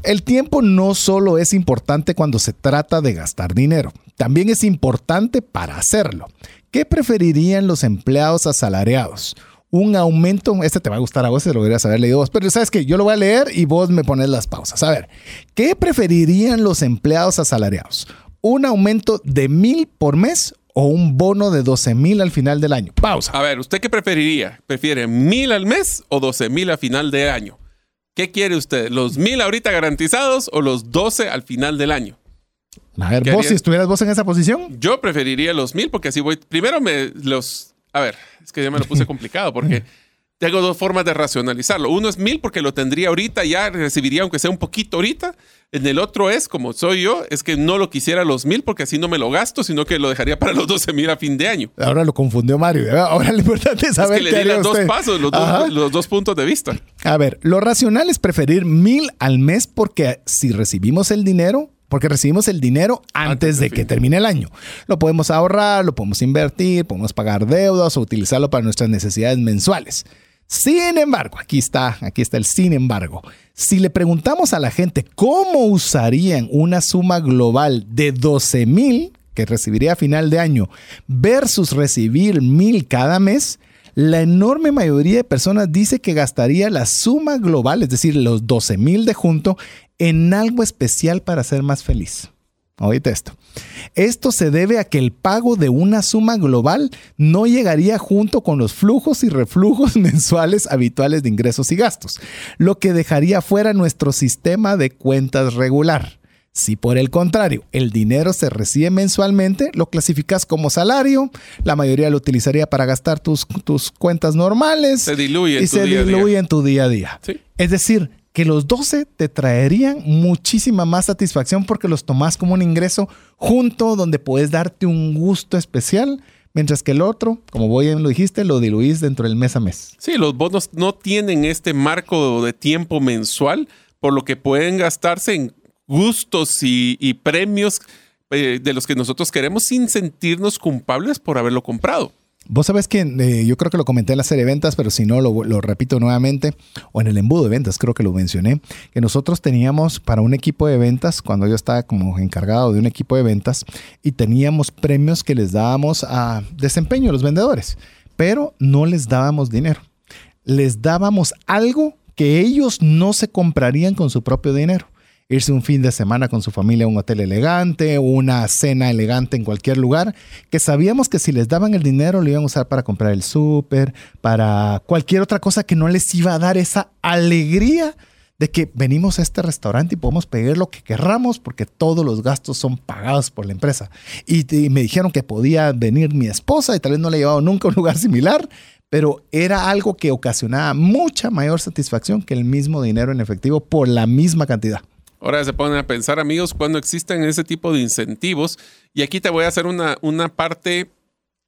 El tiempo no solo es importante cuando se trata de gastar dinero, también es importante para hacerlo. ¿Qué preferirían los empleados asalariados? Un aumento, este te va a gustar a vos, se lo deberías haber leído vos, pero sabes que yo lo voy a leer y vos me pones las pausas. A ver, ¿qué preferirían los empleados asalariados? ¿Un aumento de mil por mes o un bono de 12 mil al final del año? Pausa. A ver, ¿usted qué preferiría? ¿Prefiere mil al mes o 12 mil al final de año? ¿Qué quiere usted? ¿Los mil ahorita garantizados o los 12 al final del año? A ver, vos, si estuvieras vos en esa posición. Yo preferiría los mil porque así voy. Primero me los. A ver, es que ya me lo puse *laughs* complicado porque tengo dos formas de racionalizarlo. Uno es mil porque lo tendría ahorita, ya recibiría aunque sea un poquito ahorita. En el otro es, como soy yo, es que no lo quisiera los mil porque así no me lo gasto, sino que lo dejaría para los 12 mil a fin de año. Ahora lo confundió Mario. Ahora lo importante es saber es que le di los dos pasos, los dos, los dos, puntos de vista. A ver, lo racional es preferir mil al mes porque si recibimos el dinero, porque recibimos el dinero antes, de, que termine el año. Lo podemos ahorrar, lo podemos invertir, podemos pagar deudas o utilizarlo para nuestras necesidades mensuales. Sin embargo, aquí está, aquí está el sin embargo. Si le preguntamos a la gente cómo usarían una suma global de 12 mil que recibiría a final de año versus recibir mil cada mes, la enorme mayoría de personas dice que gastaría la suma global, es decir, los 12 mil de junto, en algo especial para ser más feliz. Oíste esto. Esto se debe a que el pago de una suma global no llegaría junto con los flujos y reflujos *laughs* mensuales habituales de ingresos y gastos, lo que dejaría fuera nuestro sistema de cuentas regular. Si por el contrario el dinero se recibe mensualmente, lo clasificas como salario, la mayoría lo utilizaría para gastar tus, tus cuentas normales se diluye y se diluye en tu día a día. Es decir, que los 12 te traerían muchísima más satisfacción porque los tomás como un ingreso junto donde puedes darte un gusto especial, mientras que el otro, como bien lo dijiste, lo diluís dentro del mes a mes. Sí, los bonos no tienen este marco de tiempo mensual, por lo que pueden gastarse en gustos y, premios eh, de los que nosotros queremos sin sentirnos culpables por haberlo comprado. Vos sabés que eh, yo creo que lo comenté en la serie de ventas, pero si no, lo, repito nuevamente, o en el embudo de ventas, creo que lo mencioné, que nosotros teníamos para un equipo de ventas, cuando yo estaba como encargado de un equipo de ventas, y teníamos premios que les dábamos a desempeño a los vendedores, pero no les dábamos dinero. Les dábamos algo que ellos no se comprarían con su propio dinero irse un fin de semana con su familia a un hotel elegante, una cena elegante en cualquier lugar, que sabíamos que si les daban el dinero lo iban a usar para comprar el súper, para cualquier otra cosa que no les iba a dar esa alegría de que venimos a este restaurante y podemos pedir lo que querramos porque todos los gastos son pagados por la empresa. Y, me dijeron que podía venir mi esposa y tal vez no le he llevado nunca a un lugar similar, pero era algo que ocasionaba mucha mayor satisfacción que el mismo dinero en efectivo por la misma cantidad. Ahora se ponen a pensar, amigos, cuando existen ese tipo de incentivos, y aquí te voy a hacer una, una parte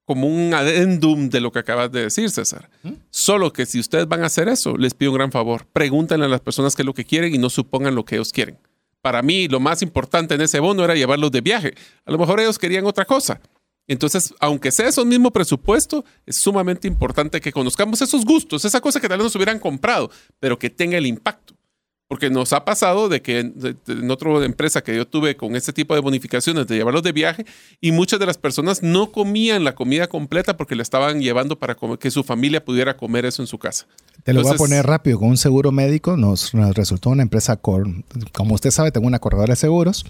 como un adendum de lo que acabas de decir, César. Solo que si ustedes van a hacer eso, les pido un gran favor. Pregúntenle a las personas qué es lo que quieren y no supongan lo que ellos quieren. Para mí, lo más importante en ese bono era llevarlos de viaje. A lo mejor ellos querían otra cosa. Entonces, aunque sea eso mismo presupuesto, es sumamente importante que conozcamos esos gustos, esa cosa que tal vez nos hubieran comprado, pero que tenga el impacto. Porque nos ha pasado de que en, otra empresa que yo tuve con este tipo de bonificaciones de llevarlos de viaje y muchas de las personas no comían la comida completa porque le estaban llevando para que su familia pudiera comer eso en su casa. Te lo voy a poner rápido. Con un seguro médico nos, resultó una empresa, como usted sabe, tengo una corredora de seguros.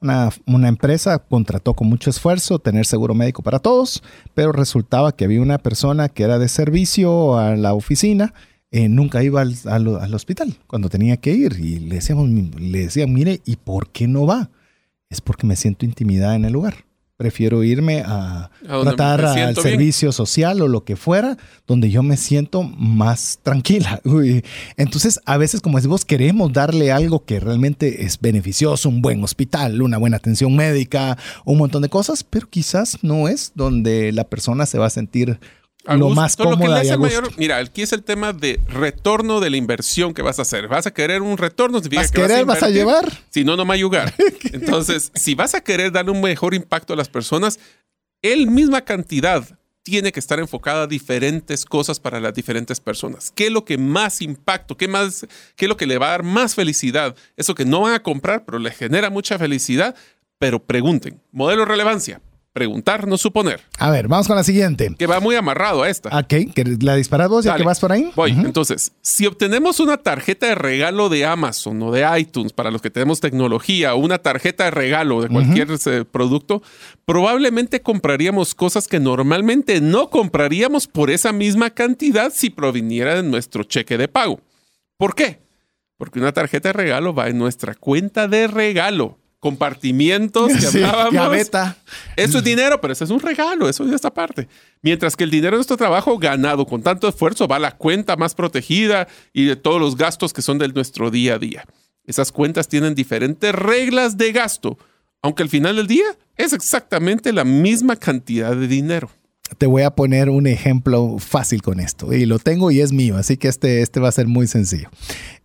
Una, una, empresa contrató con mucho esfuerzo tener seguro médico para todos, pero resultaba que había una persona que era de servicio a la oficina eh, nunca iba al, al, hospital cuando tenía que ir y le decíamos, le decían, mire, ¿y por qué no va? Es porque me siento intimidada en el lugar. Prefiero irme a, tratar al servicio social o lo que fuera, donde yo me siento más tranquila. *laughs* Entonces, a veces, como decimos, queremos darle algo que realmente es beneficioso, un buen hospital, una buena atención médica, un montón de cosas, pero quizás no es donde la persona se va a sentir lo más cómoda y mayor, Mira, aquí es el tema de retorno de la inversión que vas a hacer. ¿Vas a querer un retorno? ¿Vas, que querer, vas, a llevar? Si no, no va a ayudar. *laughs* Entonces, si vas a querer darle un mejor impacto a las personas, el misma cantidad tiene que estar enfocada a diferentes cosas para las diferentes personas. ¿Qué es lo que más impacto? ¿Qué, más, qué es lo que le va a dar más felicidad? Eso que no van a comprar, pero le genera mucha felicidad. Pero pregunten, modelo de relevancia, preguntar, no suponer. A ver, vamos con la siguiente. Que va muy amarrado a esta. Ok, ¿la disparas vos ya que vas por ahí? Voy. Entonces, si obtenemos una tarjeta de regalo de Amazon o de iTunes para los que tenemos tecnología o una tarjeta de regalo de cualquier eh, producto, probablemente compraríamos cosas que normalmente no compraríamos por esa misma cantidad si proviniera de nuestro cheque de pago. ¿Por qué? Porque una tarjeta de regalo va en nuestra cuenta de regalo compartimientos que *laughs* hablábamos. Eso es dinero, pero eso es un regalo, eso es esta parte. Mientras que el dinero de nuestro trabajo ganado con tanto esfuerzo va a la cuenta más protegida y de todos los gastos que son de nuestro día a día. Esas cuentas tienen diferentes reglas de gasto, aunque al final del día es exactamente la misma cantidad de dinero. Te voy a poner un ejemplo fácil con esto y lo tengo y es mío, así que este, este va a ser muy sencillo.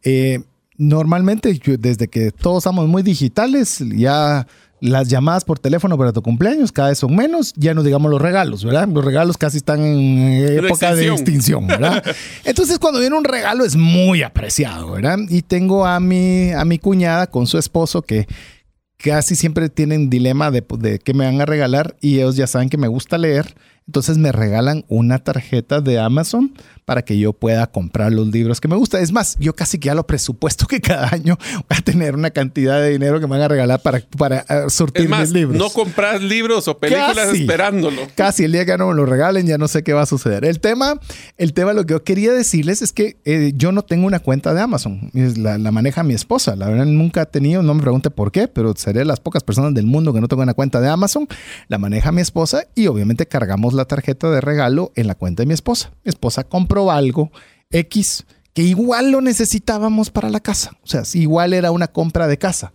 Eh, normalmente desde que todos somos muy digitales, ya las llamadas por teléfono para tu cumpleaños cada vez son menos, ya no digamos los regalos, ¿verdad? Los regalos casi están en época de extinción, ¿verdad? *laughs* Entonces cuando viene un regalo es muy apreciado, ¿verdad? Y tengo a mi, a mi cuñada con su esposo que casi siempre tienen dilema de, de qué me van a regalar y ellos ya saben que me gusta leer, entonces me regalan una tarjeta de Amazon para que yo pueda comprar los libros que me gustan. Es más, yo casi que ya lo presupuesto que cada año voy a tener una cantidad de dinero que me van a regalar para, para uh, surtir mis libros. No compras libros o películas esperándolo. Casi el día que no me lo regalen ya no sé qué va a suceder. El tema, el tema, lo que yo quería decirles es que eh, yo no tengo una cuenta de Amazon. La, la, maneja mi esposa. La verdad nunca he tenido, no me pregunte por qué, pero seré de las pocas personas del mundo que no tengo una cuenta de Amazon. La maneja mi esposa y obviamente cargamos la tarjeta de regalo en la cuenta de mi esposa. Mi esposa compra algo X que igual lo necesitábamos para la casa. O sea, igual era una compra de casa.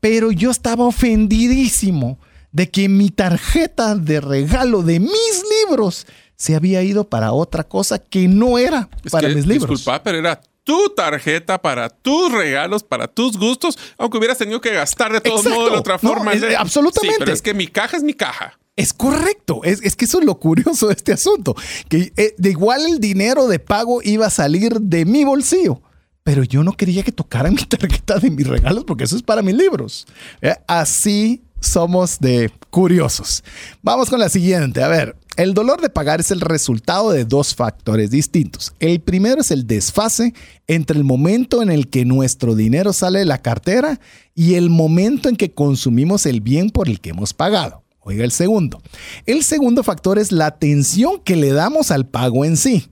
Pero yo estaba ofendidísimo de que mi tarjeta de regalo de mis libros se había ido para otra cosa que no era para mis libros. Disculpa, pero era tu tarjeta para tus regalos, para tus gustos, aunque hubieras tenido que gastar de todos modos de otra forma. absolutamente. pero es que mi caja es mi caja. Es correcto, es, que eso es lo curioso de este asunto, que eh, de igual el dinero de pago iba a salir de mi bolsillo, pero yo no quería que tocaran mi tarjeta de mis regalos porque eso es para mis libros. Eh, así somos de curiosos. Vamos con la siguiente, a ver, el dolor de pagar es el resultado de dos factores distintos. El primero es el desfase entre el momento en el que nuestro dinero sale de la cartera y el momento en que consumimos el bien por el que hemos pagado. Oiga el segundo. El segundo factor es la atención que le damos al pago en sí.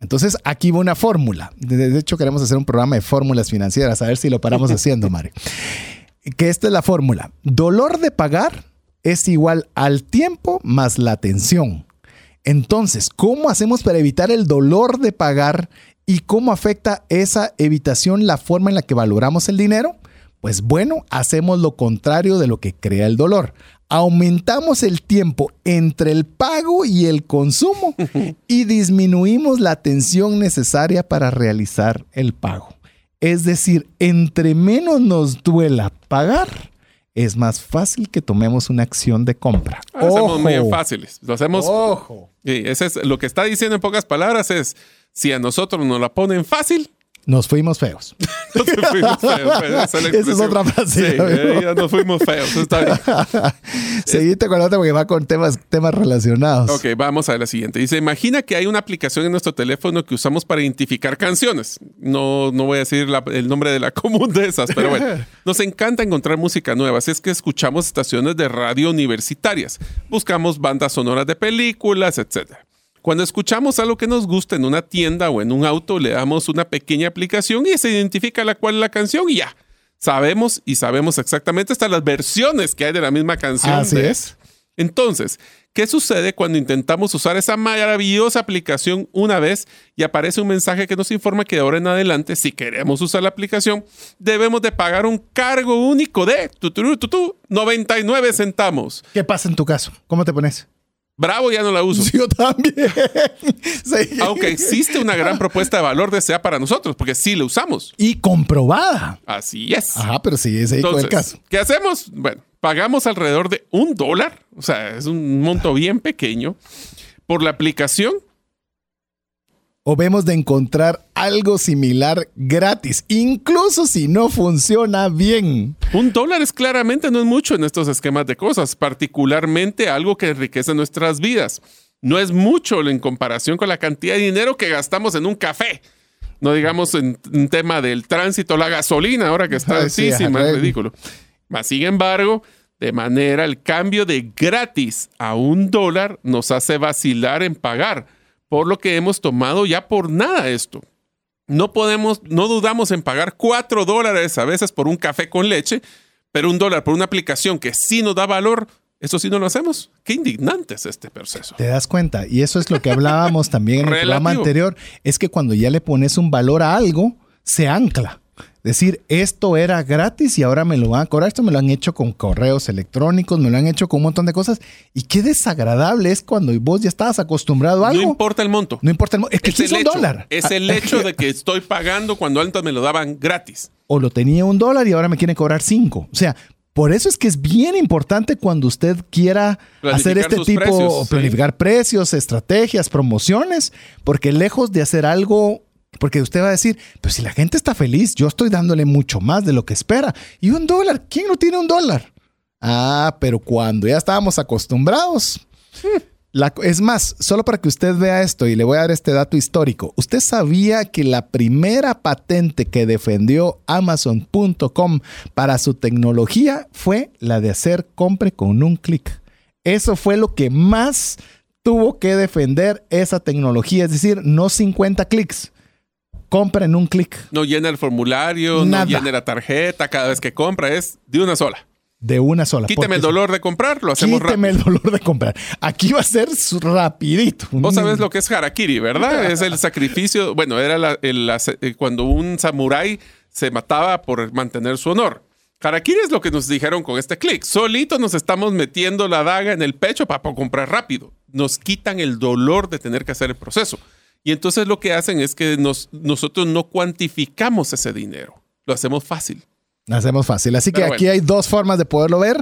Entonces, aquí va una fórmula. De hecho, queremos hacer un programa de fórmulas financieras, a ver si lo paramos *laughs* haciendo, Mario. Que esta es la fórmula. Dolor de pagar es igual al tiempo más la atención. Entonces, ¿cómo hacemos para evitar el dolor de pagar y cómo afecta esa evitación la forma en la que valoramos el dinero? Pues bueno, hacemos lo contrario de lo que crea el dolor. Aumentamos el tiempo entre el pago y el consumo *laughs* y disminuimos la atención necesaria para realizar el pago. Es decir, entre menos nos duela pagar, es más fácil que tomemos una acción de compra. Lo hacemos muy fáciles. Lo hacemos. Ojo. Ese es lo que está diciendo en pocas palabras es si a nosotros nos la ponen fácil, nos fuimos feos. *laughs* nos fuimos feos. Esa, es, otra frase. Sí, eh, nos fuimos feos. Está bien. *laughs* Seguite con la otra porque va con temas, temas relacionados. Ok, vamos a la siguiente. Dice, imagina que hay una aplicación en nuestro teléfono que usamos para identificar canciones. No, no voy a decir el nombre de la *laughs* común de esas, pero bueno. Nos encanta encontrar música nueva. Así es que escuchamos estaciones de radio universitarias. Buscamos bandas sonoras de películas, etcétera. Cuando escuchamos algo que nos gusta en una tienda o en un auto, le damos una pequeña aplicación y se identifica la cual es la canción y ya. Sabemos y sabemos exactamente hasta las versiones que hay de la misma canción. Así es. Entonces, ¿qué sucede cuando intentamos usar esa maravillosa aplicación una vez y aparece un mensaje que nos informa que de ahora en adelante, si queremos usar la aplicación, debemos de pagar un cargo único de 99 centavos? ¿Qué pasa en tu caso? ¿Cómo te pones? Bravo, ya no la uso. *laughs* Yo también. *laughs* Aunque existe una gran propuesta de valor de SEA para nosotros, porque sí la usamos. Y comprobada. Así es. Ajá, pero sí, ese es el caso. ¿Qué hacemos? Bueno, pagamos alrededor de un dólar, o sea, es un monto bien pequeño, por la aplicación o vemos de encontrar algo similar gratis, incluso si no funciona bien. Un dólar es claramente no es mucho en estos esquemas de cosas, particularmente algo que enriquece nuestras vidas. No es mucho en comparación con la cantidad de dinero que gastamos en un café. No digamos en un tema del tránsito, la gasolina, ahora que está altísima, es ridículo. Mas, sin embargo, de manera el cambio de gratis a un dólar nos hace vacilar en pagar por lo que hemos tomado ya por nada esto. No podemos, no dudamos en pagar cuatro dólares a veces por un café con leche, pero un dólar por una aplicación que sí nos da valor, eso sí no lo hacemos. Qué indignante es este proceso. Te das cuenta, y eso es lo que hablábamos también en el *laughs* programa anterior, es que cuando ya le pones un valor a algo, se ancla decir, esto era gratis y ahora me lo van a cobrar. Esto me lo han hecho con correos electrónicos, me lo han hecho con un montón de cosas. Y qué desagradable es cuando vos ya estabas acostumbrado a algo. No importa el monto. No importa el monto. Es que es, un dólar. Es el *laughs* hecho de que estoy pagando cuando antes me lo daban gratis. O lo tenía un dólar y ahora me quieren cobrar cinco. O sea, por eso es que es bien importante cuando usted quiera hacer este tipo, planificar precios, estrategias, promociones, porque lejos de hacer algo porque usted va a decir, pues si la gente está feliz, yo estoy dándole mucho más de lo que espera. Y un dólar, ¿quién no tiene un dólar? Ah, pero cuando ya estábamos acostumbrados. es más, solo para que usted vea esto y le voy a dar este dato histórico. ¿Usted sabía que la primera patente que defendió Amazon.com para su tecnología fue la de hacer compre con un clic? Eso fue lo que más tuvo que defender esa tecnología, es decir, no 50 clics compra en un clic. No llena el formulario, no llena la tarjeta cada vez que compra, es de una sola. De una sola. Quíteme el dolor de comprar, lo hacemos Quíteme el dolor de comprar. Aquí va a ser rapidito. Vos sabés lo que es harakiri, ¿verdad? es el sacrificio, bueno, era eh, cuando un samurái se mataba por mantener su honor. Harakiri es lo que nos dijeron con este clic. Solito nos estamos metiendo la daga en el pecho para comprar rápido. Nos quitan el dolor de tener que hacer el proceso. Y entonces lo que hacen es que nos, nosotros no cuantificamos ese dinero, lo hacemos fácil. Hacemos fácil. Así que aquí hay dos formas de poderlo ver.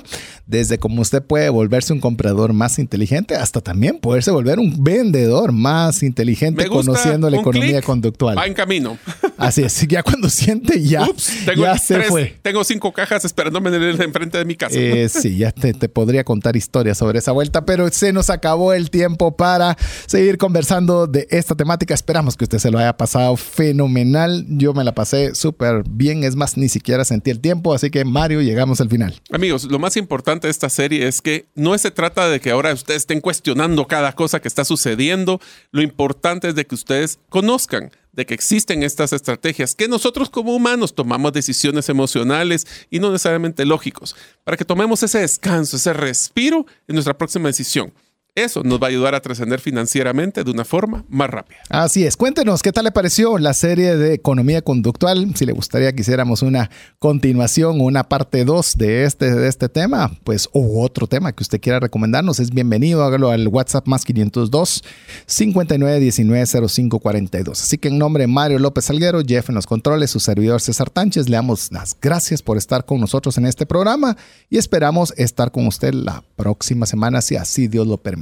Desde cómo usted puede volverse un comprador más inteligente hasta también poderse volver un vendedor más inteligente conociendo la economía conductual. Va en camino. *laughs* Así es. Ya cuando siente ya, ya se fue. Tengo cinco cajas esperándome en el enfrente de mi casa. Eh, *laughs* sí, ya te, te, podría contar historias sobre esa vuelta, pero se nos acabó el tiempo para seguir conversando de esta temática. Esperamos que usted se lo haya pasado fenomenal. Yo me la pasé súper bien. Es más, ni siquiera sentí el tiempo, así que Mario, llegamos al final. Amigos, lo más importante de esta serie es que no se trata de que ahora ustedes estén cuestionando cada cosa que está sucediendo, lo importante es de que ustedes conozcan de que existen estas estrategias, que nosotros como humanos tomamos decisiones emocionales y no necesariamente lógicos, para que tomemos ese descanso, ese respiro en nuestra próxima decisión. Eso nos va a ayudar a trascender financieramente de una forma más rápida. Así es. Cuéntenos qué tal le pareció la serie de economía conductual. Si le gustaría que hiciéramos una continuación, una parte 2 de este, de este tema, pues o otro tema que usted quiera recomendarnos, es bienvenido. Hágalo al WhatsApp más 502 5919 0542. Así que en nombre de Mario López Salguero, Jeff en los controles, su servidor César Tánchez, le damos las gracias por estar con nosotros en este programa y esperamos estar con usted la próxima semana, si así Dios lo permite.